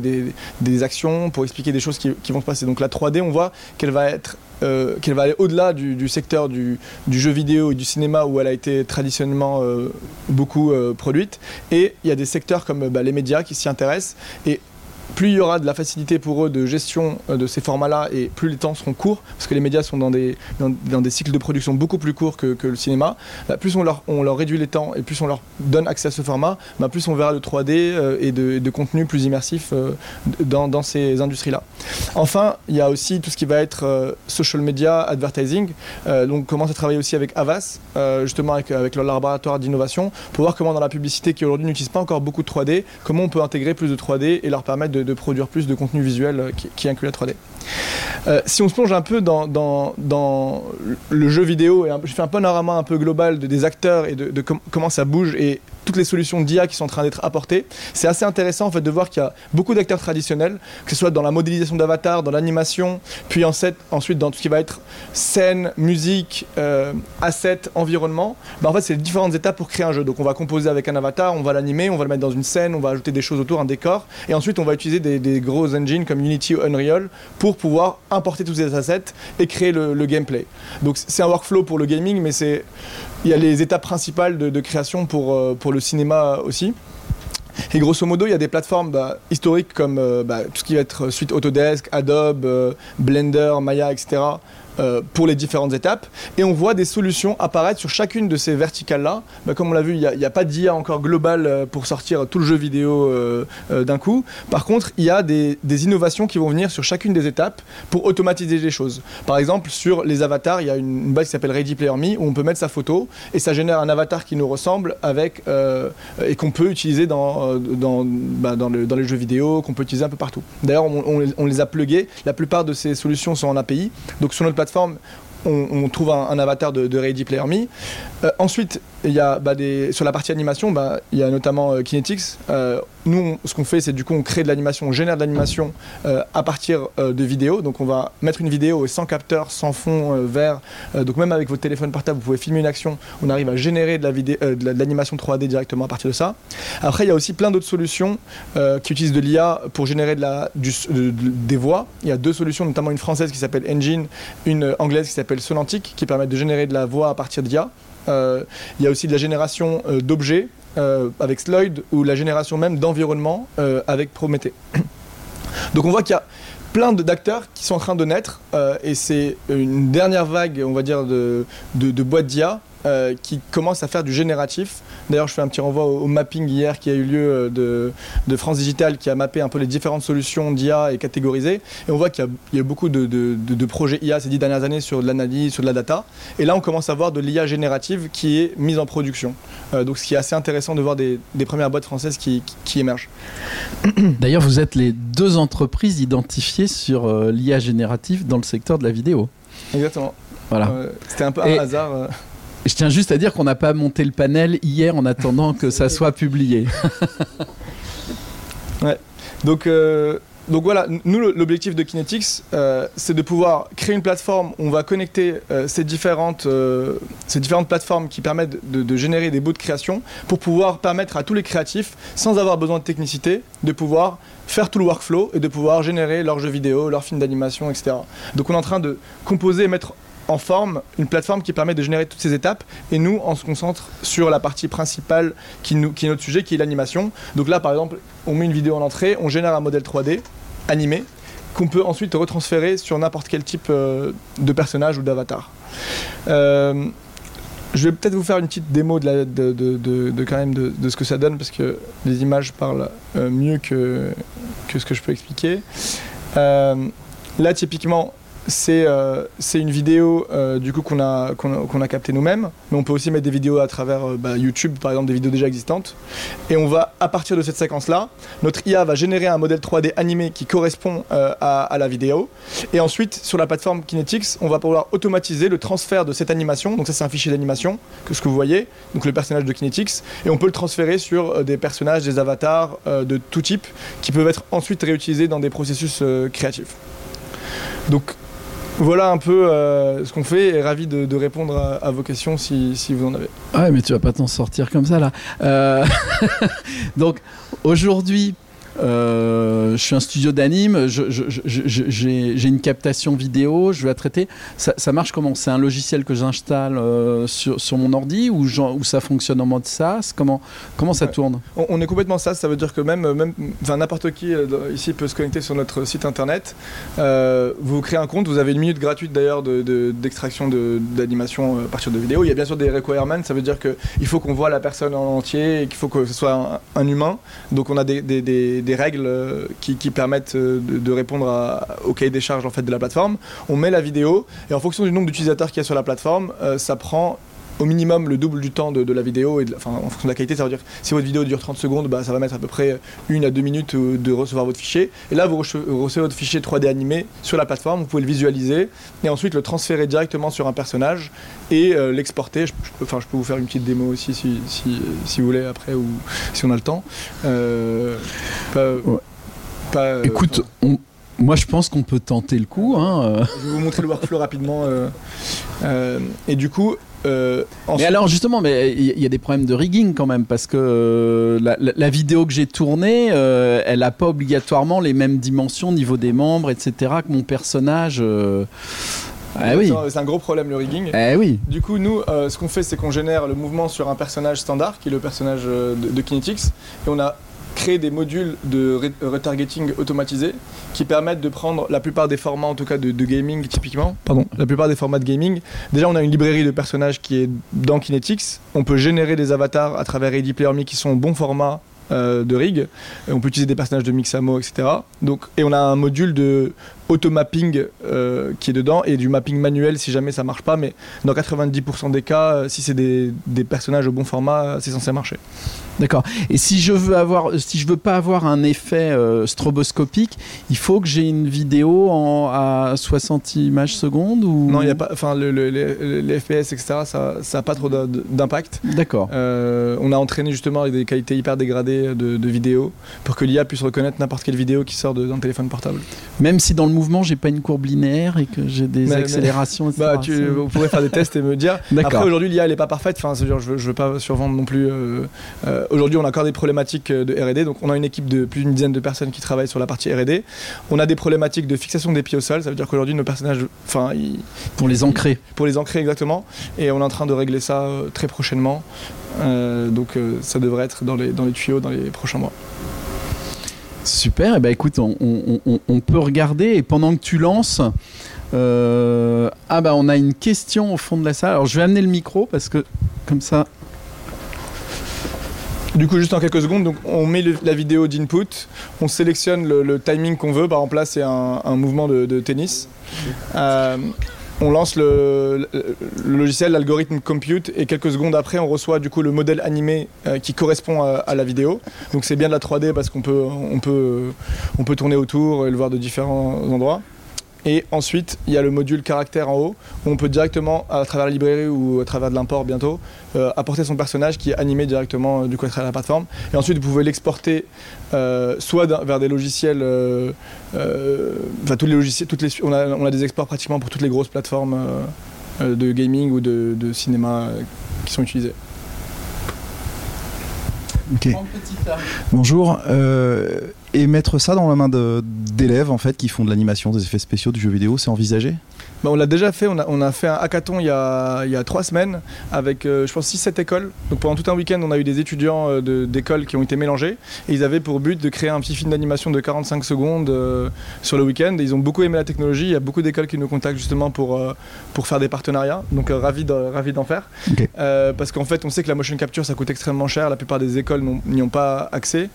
des, actions, pour expliquer des choses qui, qui, vont se passer. Donc la 3D, on voit qu'elle va être qu'elle va aller au-delà du, secteur du, du, jeu vidéo et du cinéma où elle a été traditionnellement beaucoup produite. Et il y a des secteurs comme bah, les médias qui s'y intéressent. Et plus il y aura de la facilité pour eux de gestion euh, de ces formats-là et plus les temps seront courts, parce que les médias sont dans des, dans, des cycles de production beaucoup plus courts que, que le cinéma, bah, plus on leur, on leur réduit les temps et plus on leur donne accès à ce format, bah, plus on verra de 3D euh, et de, de contenu plus immersif euh, dans, dans, ces industries-là. Enfin, il y a aussi tout ce qui va être social media, advertising. donc on commence à travailler aussi avec Avas, justement avec, avec leur laboratoire d'innovation, pour voir comment dans la publicité qui aujourd'hui n'utilise pas encore beaucoup de 3D, comment on peut intégrer plus de 3D et leur permettre de de, produire plus de contenu visuel euh, qui, inclut la 3D. Euh, si on se plonge un peu dans, le jeu vidéo, et je fais un panorama un peu global de, des acteurs et de, comment ça bouge et toutes les solutions d'IA qui sont en train d'être apportées, c'est assez intéressant en fait de voir qu'il y a beaucoup d'acteurs traditionnels, que ce soit dans la modélisation d'avatar, dans l'animation, puis ensuite dans tout ce qui va être scène, musique, euh, asset, environnement. Bah, en fait, c'est les différentes étapes pour créer un jeu. Donc on va composer avec un avatar, on va l'animer, on va le mettre dans une scène, on va ajouter des choses autour, un décor, et ensuite on va utiliser des, des gros engines comme Unity ou Unreal pour pouvoir importer tous ces assets et créer le, gameplay. Donc c'est un workflow pour le gaming, mais c'est il y a les étapes principales de, création pour, euh, pour le cinéma aussi. Et grosso modo, il y a des plateformes bah, historiques comme euh, bah, tout ce qui va être suite Autodesk, Adobe, euh, Blender, Maya, etc. Euh, pour les différentes étapes. Et on voit des solutions apparaître sur chacune de ces verticales-là. Bah, comme on l'a vu, il n'y a, pas d'IA encore global euh, pour sortir tout le jeu vidéo euh, d'un coup. Par contre, il y a des, innovations qui vont venir sur chacune des étapes pour automatiser les choses. Par exemple, sur les avatars, il y a une, base qui s'appelle Ready Player Me où on peut mettre sa photo et ça génère un avatar qui nous ressemble avec, et qu'on peut utiliser dans, dans, bah, dans, les jeux vidéo, qu'on peut utiliser un peu partout. D'ailleurs, on, on, les a plugués. La plupart de ces solutions sont en API. Donc sur notre plateforme, on, trouve un, avatar de, Ready Player Me. Euh, ensuite, il y a bah, sur la partie animation, bah, il y a notamment euh, Kinetics. Euh, nous, ce qu'on fait, c'est du coup, on crée de l'animation, on génère de l'animation à partir de vidéos. Donc, on va mettre une vidéo sans capteur, sans fond vert. donc, même avec votre téléphone portable, vous pouvez filmer une action. On arrive à générer de, la l'animation 3D directement à partir de ça. Après, il y a aussi plein d'autres solutions qui utilisent de l'IA pour générer des voix. Il y a deux solutions, notamment une française qui s'appelle Engine, une anglaise qui s'appelle Sonantic, qui permettent de générer de la voix à partir d'IA. Euh, il y a aussi de la génération euh, d'objets euh, avec Sloyd ou la génération même d'environnement avec Prométhée. Donc on voit qu'il y a plein d'acteurs qui sont en train de naître et c'est une dernière vague, on va dire, de, de, de boîtes d'IA euh, qui commence à faire du génératif. D'ailleurs, je fais un petit renvoi au, mapping hier qui a eu lieu euh, de, de, France Digital qui a mappé un peu les différentes solutions d'IA et catégorisé. Et on voit qu'il y, y, a beaucoup de, de, de, projets IA ces dix dernières années sur de l'analyse, sur de la data. Et là, on commence à voir de l'IA générative qui est mise en production. Euh, donc, ce qui est assez intéressant de voir des, des premières boîtes françaises qui, qui, qui émergent. D'ailleurs, vous êtes les deux entreprises identifiées sur euh, l'IA générative dans le secteur de la vidéo. Exactement. Voilà. C'était un peu un hasard. Je tiens juste à dire qu'on n'a pas monté le panel hier en attendant que ça soit publié. Donc, euh, donc voilà, nous, l'objectif de Kinetics, euh, c'est de pouvoir créer une plateforme où on va connecter euh, ces, différentes, ces différentes plateformes qui permettent de, de générer des bouts de création pour pouvoir permettre à tous les créatifs, sans avoir besoin de technicité, de pouvoir faire tout le workflow et de pouvoir générer leurs jeux vidéo, leurs films d'animation, etc. Donc on est en train de composer et mettre en forme une plateforme qui permet de générer toutes ces étapes. Et nous on se concentre sur la partie principale qui, nous, qui est notre sujet qui est l'animation. Donc là par exemple on met une vidéo en entrée on génère un modèle 3D animé qu'on peut ensuite retransférer sur n'importe quel type euh, de personnage ou d'avatar. Euh, je vais peut-être vous faire une petite démo de, la- de, quand même de, ce que ça donne parce que les images parlent euh, mieux que, que ce que je peux expliquer. Là, typiquement, c'est euh, c'est une vidéo euh, du coup qu'on a, qu'on a, qu'on a capté nous-mêmes, mais on peut aussi mettre des vidéos à travers euh, bah, YouTube, par exemple des vidéos déjà existantes. Et on va, à partir de cette séquence-là, notre IA va générer un modèle 3D animé qui correspond à, à la vidéo. Et ensuite, sur la plateforme Kinetics, on va pouvoir automatiser le transfert de cette animation. Donc ça, c'est un fichier d'animation, que ce que vous voyez, donc le personnage de Kinetics. Et on peut le transférer sur des personnages, des avatars de tout type, qui peuvent être ensuite réutilisés dans des processus créatifs. Donc voilà un peu euh, ce qu'on fait et ravi de, répondre à, vos questions si, si vous en avez. Ah ouais, mais tu vas pas t'en sortir comme ça là. Euh, Donc aujourd'hui, euh, je suis un studio d'anime, j'ai une captation vidéo, je vais la traiter. Ça, ça marche comment? C'est un logiciel que j'installe euh, sur, sur mon ordi ou, ça fonctionne en mode SaaS? Comment, comment ça tourne? On, on est complètement ça, ça veut dire que même, n'importe qui euh, ici peut se connecter sur notre site internet. Euh, vous créez un compte, vous avez une minute gratuite d'ailleurs de- de- d'extraction de, d'animation à partir de vidéos. Il y a bien sûr des requirements, ça veut dire qu'il faut qu'on voit la personne en entier et qu'il faut que ce soit un, un humain. Donc on a des, des- des- des règles euh, qui, permettent euh, de, répondre au cahier des charges en fait, de la plateforme. On met la vidéo et en fonction du nombre d'utilisateurs qu'il y a sur la plateforme, euh, ça prend au minimum le double du temps de, de la vidéo et de la- enfin, en fonction de la qualité ça veut dire que si votre vidéo dure 30 secondes bah, ça va mettre à peu près une à deux minutes de recevoir votre fichier et là vous recevez votre fichier 3D animé sur la plateforme vous pouvez le visualiser et ensuite le transférer directement sur un personnage et euh, l'exporter je, je peux, enfin, je peux vous faire une petite démo aussi si, si, si vous voulez après ou si on a le temps Euh, pas- Ouais. pas, euh, Écoute, on- moi je pense qu'on peut tenter le coup. hein, je vais vous montrer le workflow rapidement euh, euh, et du coup euh, Mais alors justement, mais il y, il y a des problèmes de rigging quand même parce que euh, la, la- la vidéo que j'ai tournée, euh, elle n'a pas obligatoirement les mêmes dimensions au niveau des membres, etc. que mon personnage. euh. Ah oui. C'est un gros problème le rigging. Eh oui. Du coup, nous, euh, ce qu'on fait, c'est qu'on génère le mouvement sur un personnage standard, qui est le personnage euh, de, de Kinetics, et on a créé des modules de re- retargeting automatisés qui permettent de prendre la plupart des formats, en tout cas de, gaming typiquement, pardon, la plupart des formats de gaming. Déjà, on a une librairie de personnages qui est dans Kinetics. On peut générer des avatars à travers Ready Player Me qui sont au bon format euh, de rig. On peut utiliser des personnages de Mixamo, etc. Et on a un module de automapping euh, qui est dedans et du mapping manuel si jamais ça marche pas. Mais dans 90% des cas, euh, si c'est des, des personnages au bon format, euh, c'est censé marcher. D'accord. Et si je veux avoir, si je veux pas avoir un effet euh, stroboscopique, il faut que j'ai une vidéo en, à 60 images secondes ou? Non, il y a pas, enfin le- le- les, les FPS, etc. Ça, ça a pas trop d'im- d'impact. D'accord. Euh, on a entraîné justement avec des qualités hyper dégradées de, de vidéo pour que l'IA puisse reconnaître n'importe quelle vidéo qui sort d'un téléphone portable. Même si dans le mouvement j'ai pas une courbe linéaire et que j'ai des Mais- mais- accélérations, etc. Bah, tu, vous pourrez faire des tests et me dire. D'accord. Après, aujourd'hui, l'IA, elle n'est pas parfaite. Enfin, c'est-à-dire, je, veux, je veux pas survendre non plus. euh, euh, aujourd'hui, on a encore des problématiques euh, de R&D. Donc, on a une équipe de plus d'une dizaine de personnes qui travaillent sur la partie R&D. On a des problématiques de fixation des pieds au sol. Ça veut dire qu'aujourd'hui, nos personnages, enfin, pour les ancrer. pour les ancrer exactement. Et on est en train de régler ça euh, très prochainement. Euh, donc, euh, ça devrait être dans les, dans les tuyaux dans les prochains mois. Super, et ben écoute, on, peut regarder et pendant que tu lances, Euh, ah bah on a une question au fond de la salle. Alors je vais amener le micro parce que comme ça. Du coup, juste en quelques secondes, donc on met la vidéo d'input, on sélectionne le, timing qu'on veut. Par là, c'est un, mouvement de, de tennis. Euh, on lance le, logiciel, l'algorithme compute, et quelques secondes après, on reçoit du coup le modèle animé euh, qui correspond à, à la vidéo. Donc c'est bien de la 3D parce qu'on peut, on peut, on peut tourner autour et le voir de différents endroits. Et ensuite, il y a le module caractère en haut, où on peut directement, à travers la librairie ou à travers de l'import bientôt, euh, apporter son personnage qui est animé directement euh, du coup à travers la plateforme. Et ensuite, vous pouvez l'exporter euh, soit vers des logiciels, euh, euh, enfin tous les logiciels, toutes les, on, a, on a des exports pratiquement pour toutes les grosses plateformes de gaming ou de, de cinéma euh, qui sont utilisées. Bonjour. Euh, et mettre ça dans la main d'élèves en fait qui font de l'animation, des effets spéciaux, du jeu vidéo, c'est envisagé? Bah, on l'a déjà fait, on a, on a fait un hackathon il y a, il y a trois semaines avec, euh, je pense, 6-7 écoles. Donc pendant tout un week-end, on a eu des étudiants euh, de- d'écoles qui ont été mélangés et ils avaient pour but de créer un petit film d'animation de 45 secondes euh, sur le week-end. Ils ont beaucoup aimé la technologie. Il y a beaucoup d'écoles qui nous contactent justement pour, euh, pour faire des partenariats. Donc ravi de- ravi d'en faire. Parce qu'en fait, on sait que la motion capture, ça coûte extrêmement cher. La plupart des écoles n'y ont pas accès.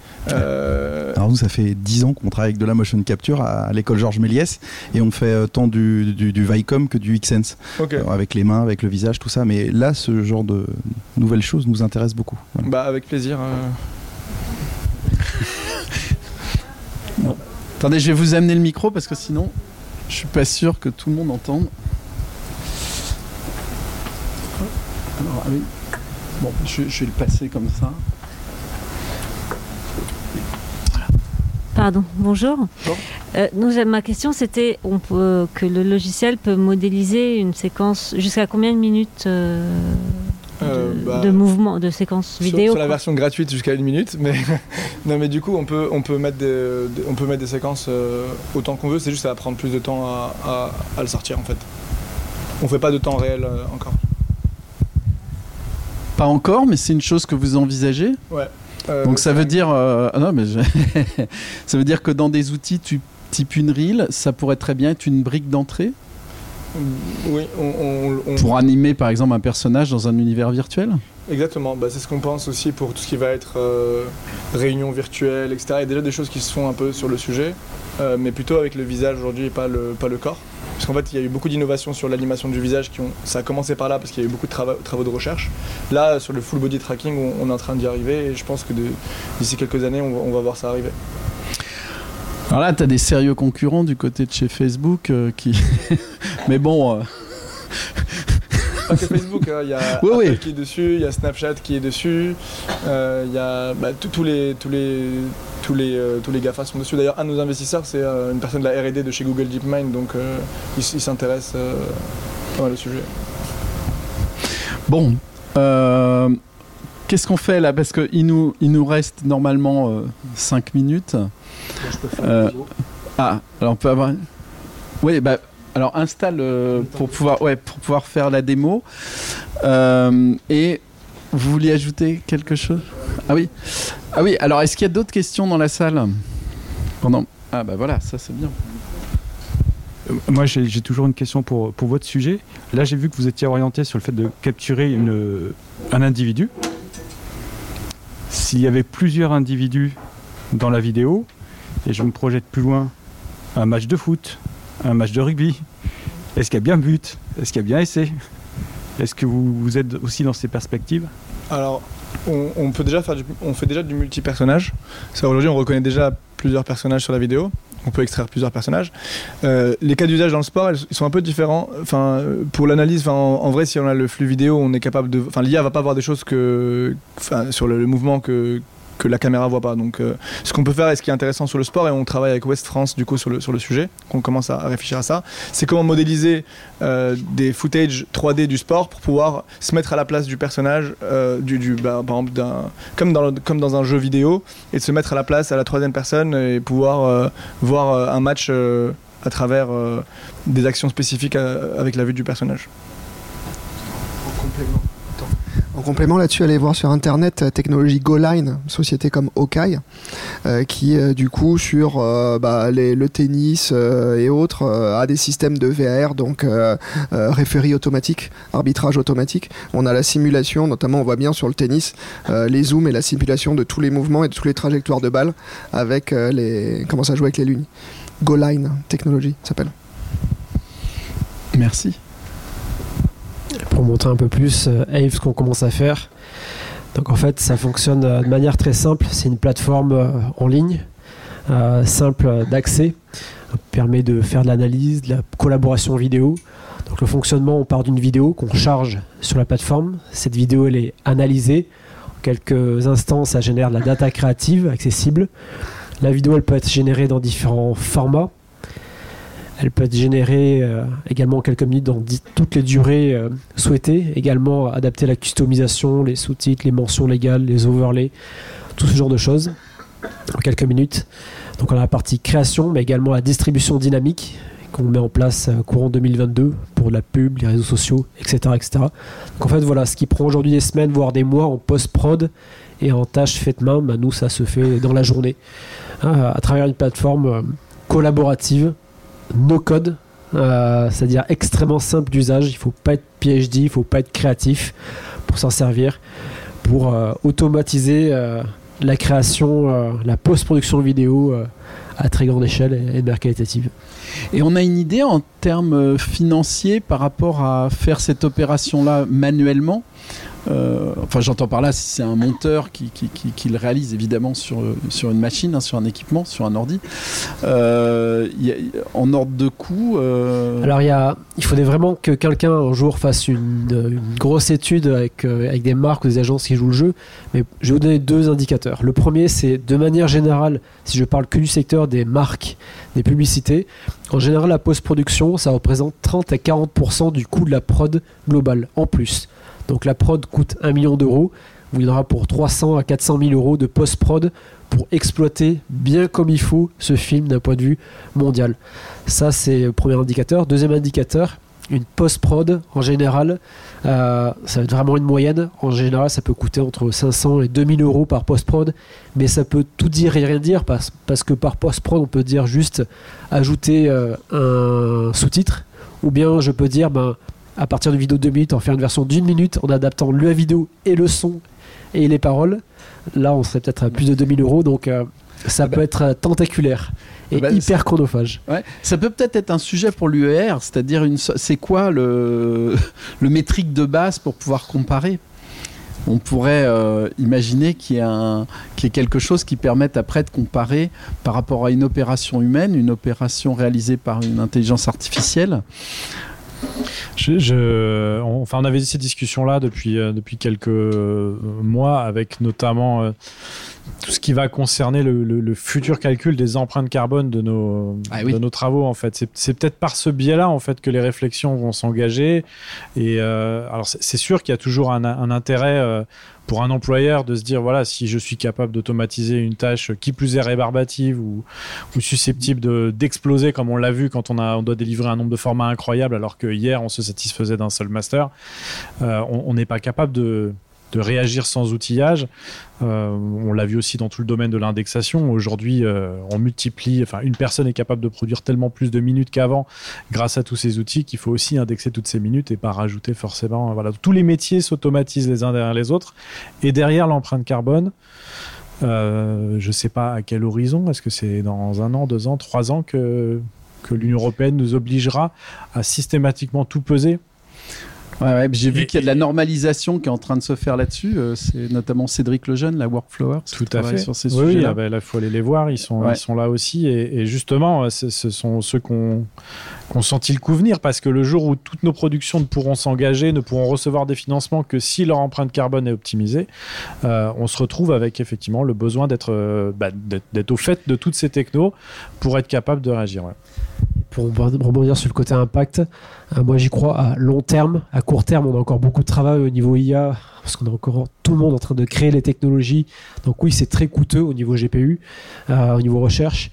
Alors ça fait 10 ans qu'on travaille avec de la motion capture à, à l'école Georges Méliès et on fait euh, tant du, du, du Vicom que du Xsense, ok. Euh, avec les mains, avec le visage, tout ça. Mais là, ce genre de nouvelles choses nous intéresse beaucoup. Voilà. Bah, avec plaisir. euh. Attendez, je vais vous amener le micro parce que sinon, je suis pas sûr que tout le monde entende. Alors, ah oui. Bon, je, je vais le passer comme ça. Pardon, bonjour. Bonjour. Euh, donc, ma question c'était on peut, que le logiciel peut modéliser une séquence jusqu'à combien de minutes euh, de, Euh, bah, de mouvement, de séquence vidéo Sur, la version gratuite jusqu'à une minute, mais non, mais du coup on peut on peut mettre des, des- on peut mettre des séquences euh, autant qu'on veut. C'est juste que ça va prendre plus de temps à, à- à le sortir en fait. On fait pas de temps réel euh, encore. Pas encore, mais c'est une chose que vous envisagez? Ouais. Euh, Donc ça veut dire, euh, ah non, mais je- ça veut dire que dans des outils tu, type une reel, ça pourrait très bien être une brique d'entrée Oui, on, on- on- pour animer par exemple un personnage dans un univers virtuel? Exactement. Bah, c'est ce qu'on pense aussi pour tout ce qui va être euh, réunion virtuelle, etc. Il y a déjà des choses qui se font un peu sur le sujet, euh, mais plutôt avec le visage aujourd'hui et pas le pas le corps. Parce qu'en fait, il y a eu beaucoup d'innovations sur l'animation du visage qui ont. Ça a commencé par là parce qu'il y a eu beaucoup de trava- travaux de recherche. Là, sur le full body tracking, on, est en train d'y arriver et je pense que d'ici quelques années, on va, voir ça arriver. Alors là, tu as des sérieux concurrents du côté de chez Facebook euh, qui. mais bon, Pas que Facebook, hein, il y a Oui, Apple oui. qui est dessus, il y a Snapchat qui est dessus, euh, il y a bah, tous- tous les tous les tous les euh, tous les Gafa sont dessus. D'ailleurs, un de nos investisseurs, c'est euh, une personne de la R&D de chez Google DeepMind, donc euh, il, il s'intéresse euh, pas mal au sujet. bon. euh, Qu'est-ce qu'on fait là? Parce qu'il nous, il nous reste normalement 5 minutes. Euh, ah, alors on peut avoir. Oui, bah, alors installe euh, pour pouvoir, faire la démo. Euh, et vous vouliez ajouter quelque chose? Ah oui, ah oui. Alors est-ce qu'il y a d'autres questions dans la salle? Pendant. Ah bah voilà, ça c'est bien. Euh, Moi, j'ai toujours une question pour, votre sujet. Là, j'ai vu que vous étiez orienté sur le fait de capturer un individu. S'il y avait plusieurs individus dans la vidéo, et je me projette plus loin, un match de foot, un match de rugby, est-ce qu'il y a bien but? Est-ce qu'il y a bien essai? Est-ce que vous, vous êtes aussi dans ces perspectives? Alors, on, peut déjà faire du, on fait déjà du multi-personnage. Aujourd'hui, on reconnaît déjà plusieurs personnages sur la vidéo. On peut extraire plusieurs personnages. Euh, les cas d'usage dans le sport, ils sont un peu différents. Enfin, pour l'analyse, en, vrai, si on a le flux vidéo, on est capable de. Enfin, l'IA va pas voir des choses que, enfin, sur le mouvement que que la caméra voit pas. Donc, euh, ce qu'on peut faire et ce qui est intéressant sur le sport, et on travaille avec West France du coup sur le, sur le sujet, qu'on commence à, réfléchir à ça, c'est comment modéliser euh, des footage 3D du sport pour pouvoir se mettre à la place du personnage, euh, du, du, bah, par exemple, comme, dans, comme dans un jeu vidéo, et de se mettre à la place à la troisième personne et pouvoir voir un match à travers des actions spécifiques avec la vue du personnage. En complément. En complément là-dessus, allez voir sur internet euh, technologie GoLine, société comme Okai, euh, qui euh, du coup sur euh, bah, les- le tennis et autres a des systèmes de VAR, donc référé automatique, arbitrage automatique. On a la simulation, notamment on voit bien sur le tennis les zooms et la simulation de tous les mouvements et de toutes les trajectoires de balles avec les comment ça joue avec les lunes. GoLine technologie s'appelle. Merci. Pour montrer un peu plus euh, Ave ce qu'on commence à faire. Donc en fait, ça fonctionne euh, de manière très simple. C'est une plateforme euh, en ligne, euh, simple d'accès, permet de faire de l'analyse, de la collaboration vidéo. Donc le fonctionnement, on part d'une vidéo qu'on charge sur la plateforme. Cette vidéo, elle est analysée. En quelques instants, ça génère de la data créative accessible. La vidéo, elle peut être générée dans différents formats. Elle peut être générée euh, également en quelques minutes dans toutes les durées euh, souhaitées. Également adapter la customisation, les sous-titres, les mentions légales, les overlays, tout ce genre de choses en quelques minutes. Donc on a la partie création, mais également la distribution dynamique qu'on met en place euh, courant 2022 pour la pub, les réseaux sociaux, etc. etc. Donc en fait voilà, ce qui prend aujourd'hui des semaines, voire des mois en post-prod et en tâches faites main, bah, nous ça se fait dans la journée hein, à travers une plateforme collaborative no code, euh, c'est-à-dire extrêmement simple d'usage. Il faut pas être PhD, il faut pas être créatif pour s'en servir, pour euh, automatiser euh, la création, la post-production vidéo à très grande échelle et, de manière qualitative. Et on a une idée en termes financiers par rapport à faire cette opération-là manuellement? Euh, Enfin, j'entends par là si c'est un monteur qui, le réalise évidemment sur, une machine, hein, sur un équipement, sur un ordi. Euh, en ordre de coût. euh, Alors il, faudrait vraiment que quelqu'un un jour fasse une, grosse étude avec, avec des marques ou des agences qui jouent le jeu. Mais je vais vous donner deux indicateurs. Le premier, c'est de manière générale, si je parle que du secteur des marques, des publicités, en général la post-production, ça représente 30 à 40% du coût de la prod globale en plus. Donc la prod coûte 1 million d'euros. Vous il pour 300 à 400 000 euros de post-prod pour exploiter bien comme il faut ce film d'un point de vue mondial. Ça, c'est le premier indicateur. Deuxième indicateur, une post-prod, en général, euh, ça va être vraiment une moyenne. En général, ça peut coûter entre 500 et 2000 euros par post-prod, mais ça peut tout dire et rien dire parce, parce que par post-prod, on peut dire juste ajouter euh, un sous-titre, ou bien je peux dire, ben, à partir d'une vidéo de 2 minutes, en faire une version d'une minute en adaptant le vidéo et le son et les paroles. Là, on serait peut-être à plus de 2000 euros, donc euh, ça peut être euh, tentaculaire et bah, hyper chronophage. Ouais. Ça peut peut-être être un sujet pour l'UER, c'est-à-dire une c'est quoi le, le métrique de base pour pouvoir comparer? On pourrait euh, imaginer qu'il y, ait un- qu'il y ait quelque chose qui permette après de comparer par rapport à une opération humaine, une opération réalisée par une intelligence artificielle. Je, je- on, enfin, on avait eu ces discussions-là depuis, euh, depuis quelques euh, mois, avec notamment euh, tout ce qui va concerner le, le- le futur calcul des empreintes carbone de nos, Ah oui. de nos travaux. En fait, c'est, peut-être par ce biais-là en fait que les réflexions vont s'engager. Et euh, alors, c'est, c'est sûr qu'il y a toujours un, un intérêt. Pour un employeur de se dire voilà si je suis capable d'automatiser une tâche qui plus est rébarbative ou, susceptible de, d'exploser comme on l'a vu quand on, a, on doit délivrer un nombre de formats incroyable alors que hier on se satisfaisait d'un seul master euh, on n'est pas capable de, de réagir sans outillage. Euh, on l'a vu aussi dans tout le domaine de l'indexation. Aujourd'hui euh, on multiplie enfin une personne est capable de produire tellement plus de minutes qu'avant grâce à tous ces outils qu'il faut aussi indexer toutes ces minutes et pas rajouter forcément voilà. Tous les métiers s'automatisent les uns derrière les autres. Et derrière l'empreinte carbone euh, je sais pas à quel horizon. Est-ce que c'est dans un an, deux ans, trois ans que l'Union européenne nous obligera à systématiquement tout peser Ouais, ouais, J'ai vu qu'il y a de la normalisation qui est en train de se faire là-dessus. euh, c'est notamment Cédric Lejeune, la Workflower, Tout à fait. sur ces oui, oui, sujets-là. ah ben il faut aller les voir. Ils sont, Ouais. ils sont là aussi. Et, et justement, euh, ce, sont ceux qu'on qu'on senti le coup venir parce que le jour où toutes nos productions ne pourront s'engager, ne pourront recevoir des financements que si leur empreinte carbone est optimisée, euh, on se retrouve avec effectivement le besoin d'être euh, bah, d'être- d'être au fait de toutes ces technos pour être capable de réagir. ouais. Pour rebondir sur le côté impact, euh, moi j'y crois à long terme. À court terme, on a encore beaucoup de travail au niveau IA, parce qu'on est encore tout le monde en train de créer les technologies. Donc oui, c'est très coûteux au niveau GPU, euh, au niveau recherche.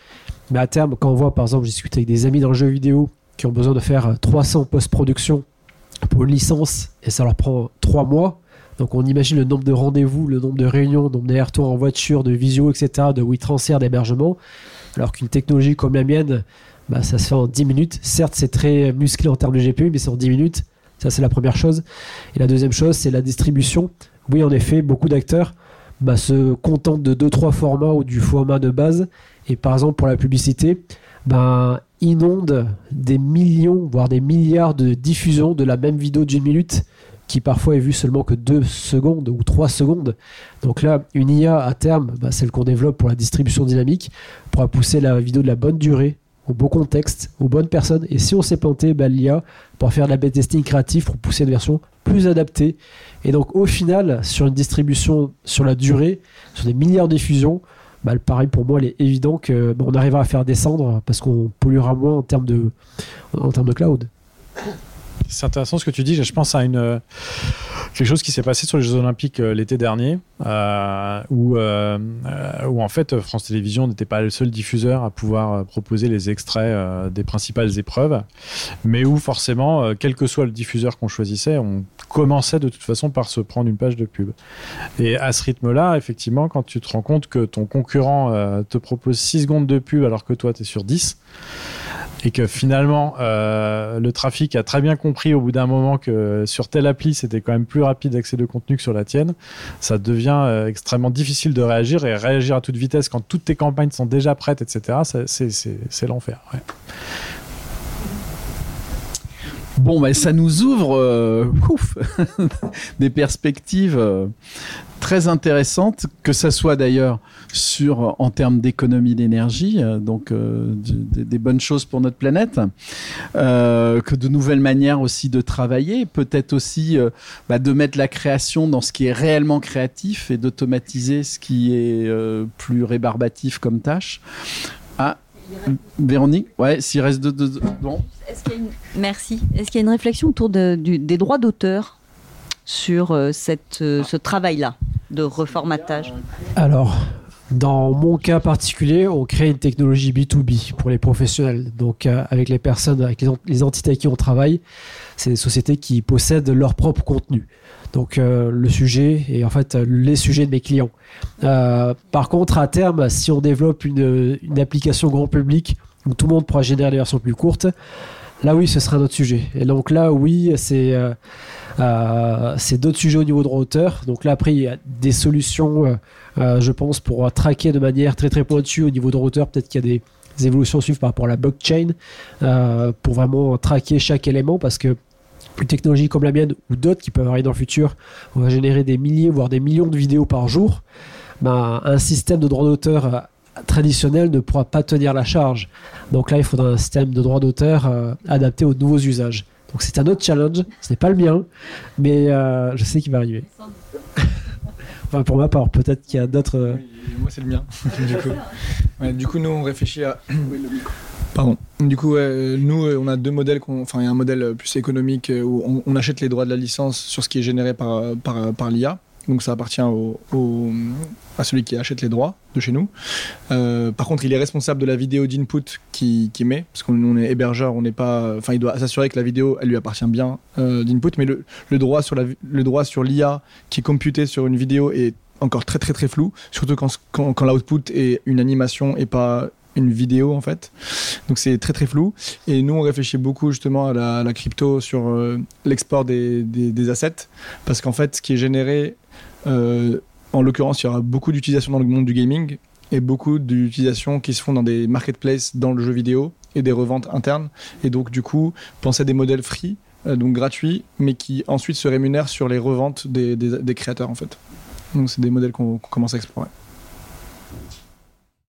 Mais à terme, quand on voit, par exemple, j'ai discuté avec des amis dans le jeu vidéo qui ont besoin de faire euh, 300 post-production pour une licence, et ça leur prend 3 mois, Donc on imagine le nombre de rendez-vous, le nombre de réunions, le nombre d'aller-retours en voiture, de visio, etc., de WeTransfer, d'hébergement. Alors qu'une technologie comme la mienne, bah, ça se fait en 10 minutes. Certes, c'est très musclé en termes de GPU, mais c'est en 10 minutes. Ça, c'est la première chose. Et la deuxième chose, c'est la distribution. Oui, en effet, beaucoup d'acteurs bah, se contentent de 2-3 formats ou du format de base. Et par exemple, pour la publicité, bah, inondent des millions, voire des milliards de diffusions de la même vidéo d'une minute qui parfois est vue seulement que 2 secondes ou 3 secondes. Donc là, une IA à terme, bah, celle qu'on développe pour la distribution dynamique, pourra pousser la vidéo de la bonne durée, au bon contexte, aux bonnes personnes. Et si on s'est planté, bah, l'IA pourra faire de la testing créatif pour pousser une version plus adaptée. Et donc au final, sur une distribution sur la durée, sur des milliards de diffusions, bah, pareil pour moi, il est évident qu'on bah, arrivera à faire descendre parce qu'on polluera moins en termes de, en termes de cloud. C'est intéressant ce que tu dis. Je pense à une, euh, quelque chose qui s'est passé sur les Jeux Olympiques euh, l'été dernier, euh, où, où en fait France Télévisions n'était pas le seul diffuseur à pouvoir proposer les extraits des principales épreuves, mais où forcément, quel que soit le diffuseur qu'on choisissait, on commençait de toute façon par se prendre une page de pub. Et à ce rythme-là, effectivement, quand tu te rends compte que ton concurrent te propose 6 secondes de pub alors que toi, tu es sur 10, et que finalement euh, le trafic a très bien compris au bout d'un moment que sur telle appli c'était quand même plus rapide d'accès de contenu que sur la tienne, ça devient euh, extrêmement difficile de réagir et réagir à toute vitesse quand toutes tes campagnes sont déjà prêtes, etc. C'est l'enfer. Bon, bah, ça nous ouvre euh, des perspectives très intéressantes, que ça soit d'ailleurs sur en termes d'économie d'énergie, euh, donc euh, des, bonnes choses pour notre planète, euh, que de nouvelles manières aussi de travailler, peut-être aussi bah, de mettre la création dans ce qui est réellement créatif et d'automatiser ce qui est plus rébarbatif comme tâche. Véronique, ouais, s'il reste deux, Merci. Est-ce qu'il y a une réflexion autour des droits d'auteur sur cette, ce travail-là de reformatage? Alors, dans mon cas particulier, on crée une technologie B2B pour les professionnels. Donc, euh, avec les personnes, avec les, entités avec qui on travaille, c'est des sociétés qui possèdent leur propre contenu. Donc, euh, le sujet et en fait les sujets de mes clients. Euh, par contre, à terme, si on développe une, application grand public où tout le monde pourra générer des versions plus courtes, là oui, ce sera un autre sujet. Et donc là, oui, c'est euh, d'autres sujets au niveau de hauteur. Donc là, après, il y a des solutions, je pense, pour traquer de manière très très pointue au niveau de hauteur. Peut-être qu'il y a des, évolutions à par rapport à la blockchain pour vraiment traquer chaque élément parce que une technologie comme la mienne ou d'autres qui peuvent arriver dans le futur, on va générer des milliers voire des millions de vidéos par jour. Ben, un système de droit d'auteur traditionnel ne pourra pas tenir la charge. Donc là, il faudra un système de droit d'auteur adapté aux nouveaux usages. Donc c'est un autre challenge, ce n'est pas le mien, mais euh, je sais qu'il va arriver. pour ma part, peut-être qu'il y a d'autres... Euh, moi c'est le mien, du coup, nous on réfléchit à... Pardon. Du coup, nous, on a deux modèles. Enfin, il y a un modèle plus économique où on, achète les droits de la licence sur ce qui est généré par, par, l'IA. Donc ça appartient à celui qui achète les droits de chez nous. Euh, par contre, il est responsable de la vidéo d'input qu'il qui met, parce qu'on est hébergeur, on n'est pas. Enfin, il doit s'assurer que la vidéo, elle lui appartient bien euh, d'input, mais le, droit sur le droit sur l'IA qui est computé sur une vidéo est encore très très très flou, surtout quand, quand, quand l'output est une animation et pas une vidéo en fait. Donc c'est très très flou. Et nous on réfléchit beaucoup justement à la, crypto sur euh, l'export des, des, assets parce qu'en fait ce qui est généré, euh, en l'occurrence il y aura beaucoup d'utilisation dans le monde du gaming et beaucoup d'utilisations qui se font dans des marketplaces dans le jeu vidéo et des reventes internes. Et donc du coup penser à des modèles free, euh, donc gratuits, mais qui ensuite se rémunèrent sur les reventes des, des créateurs en fait. Donc c'est des modèles qu'on commence à explorer.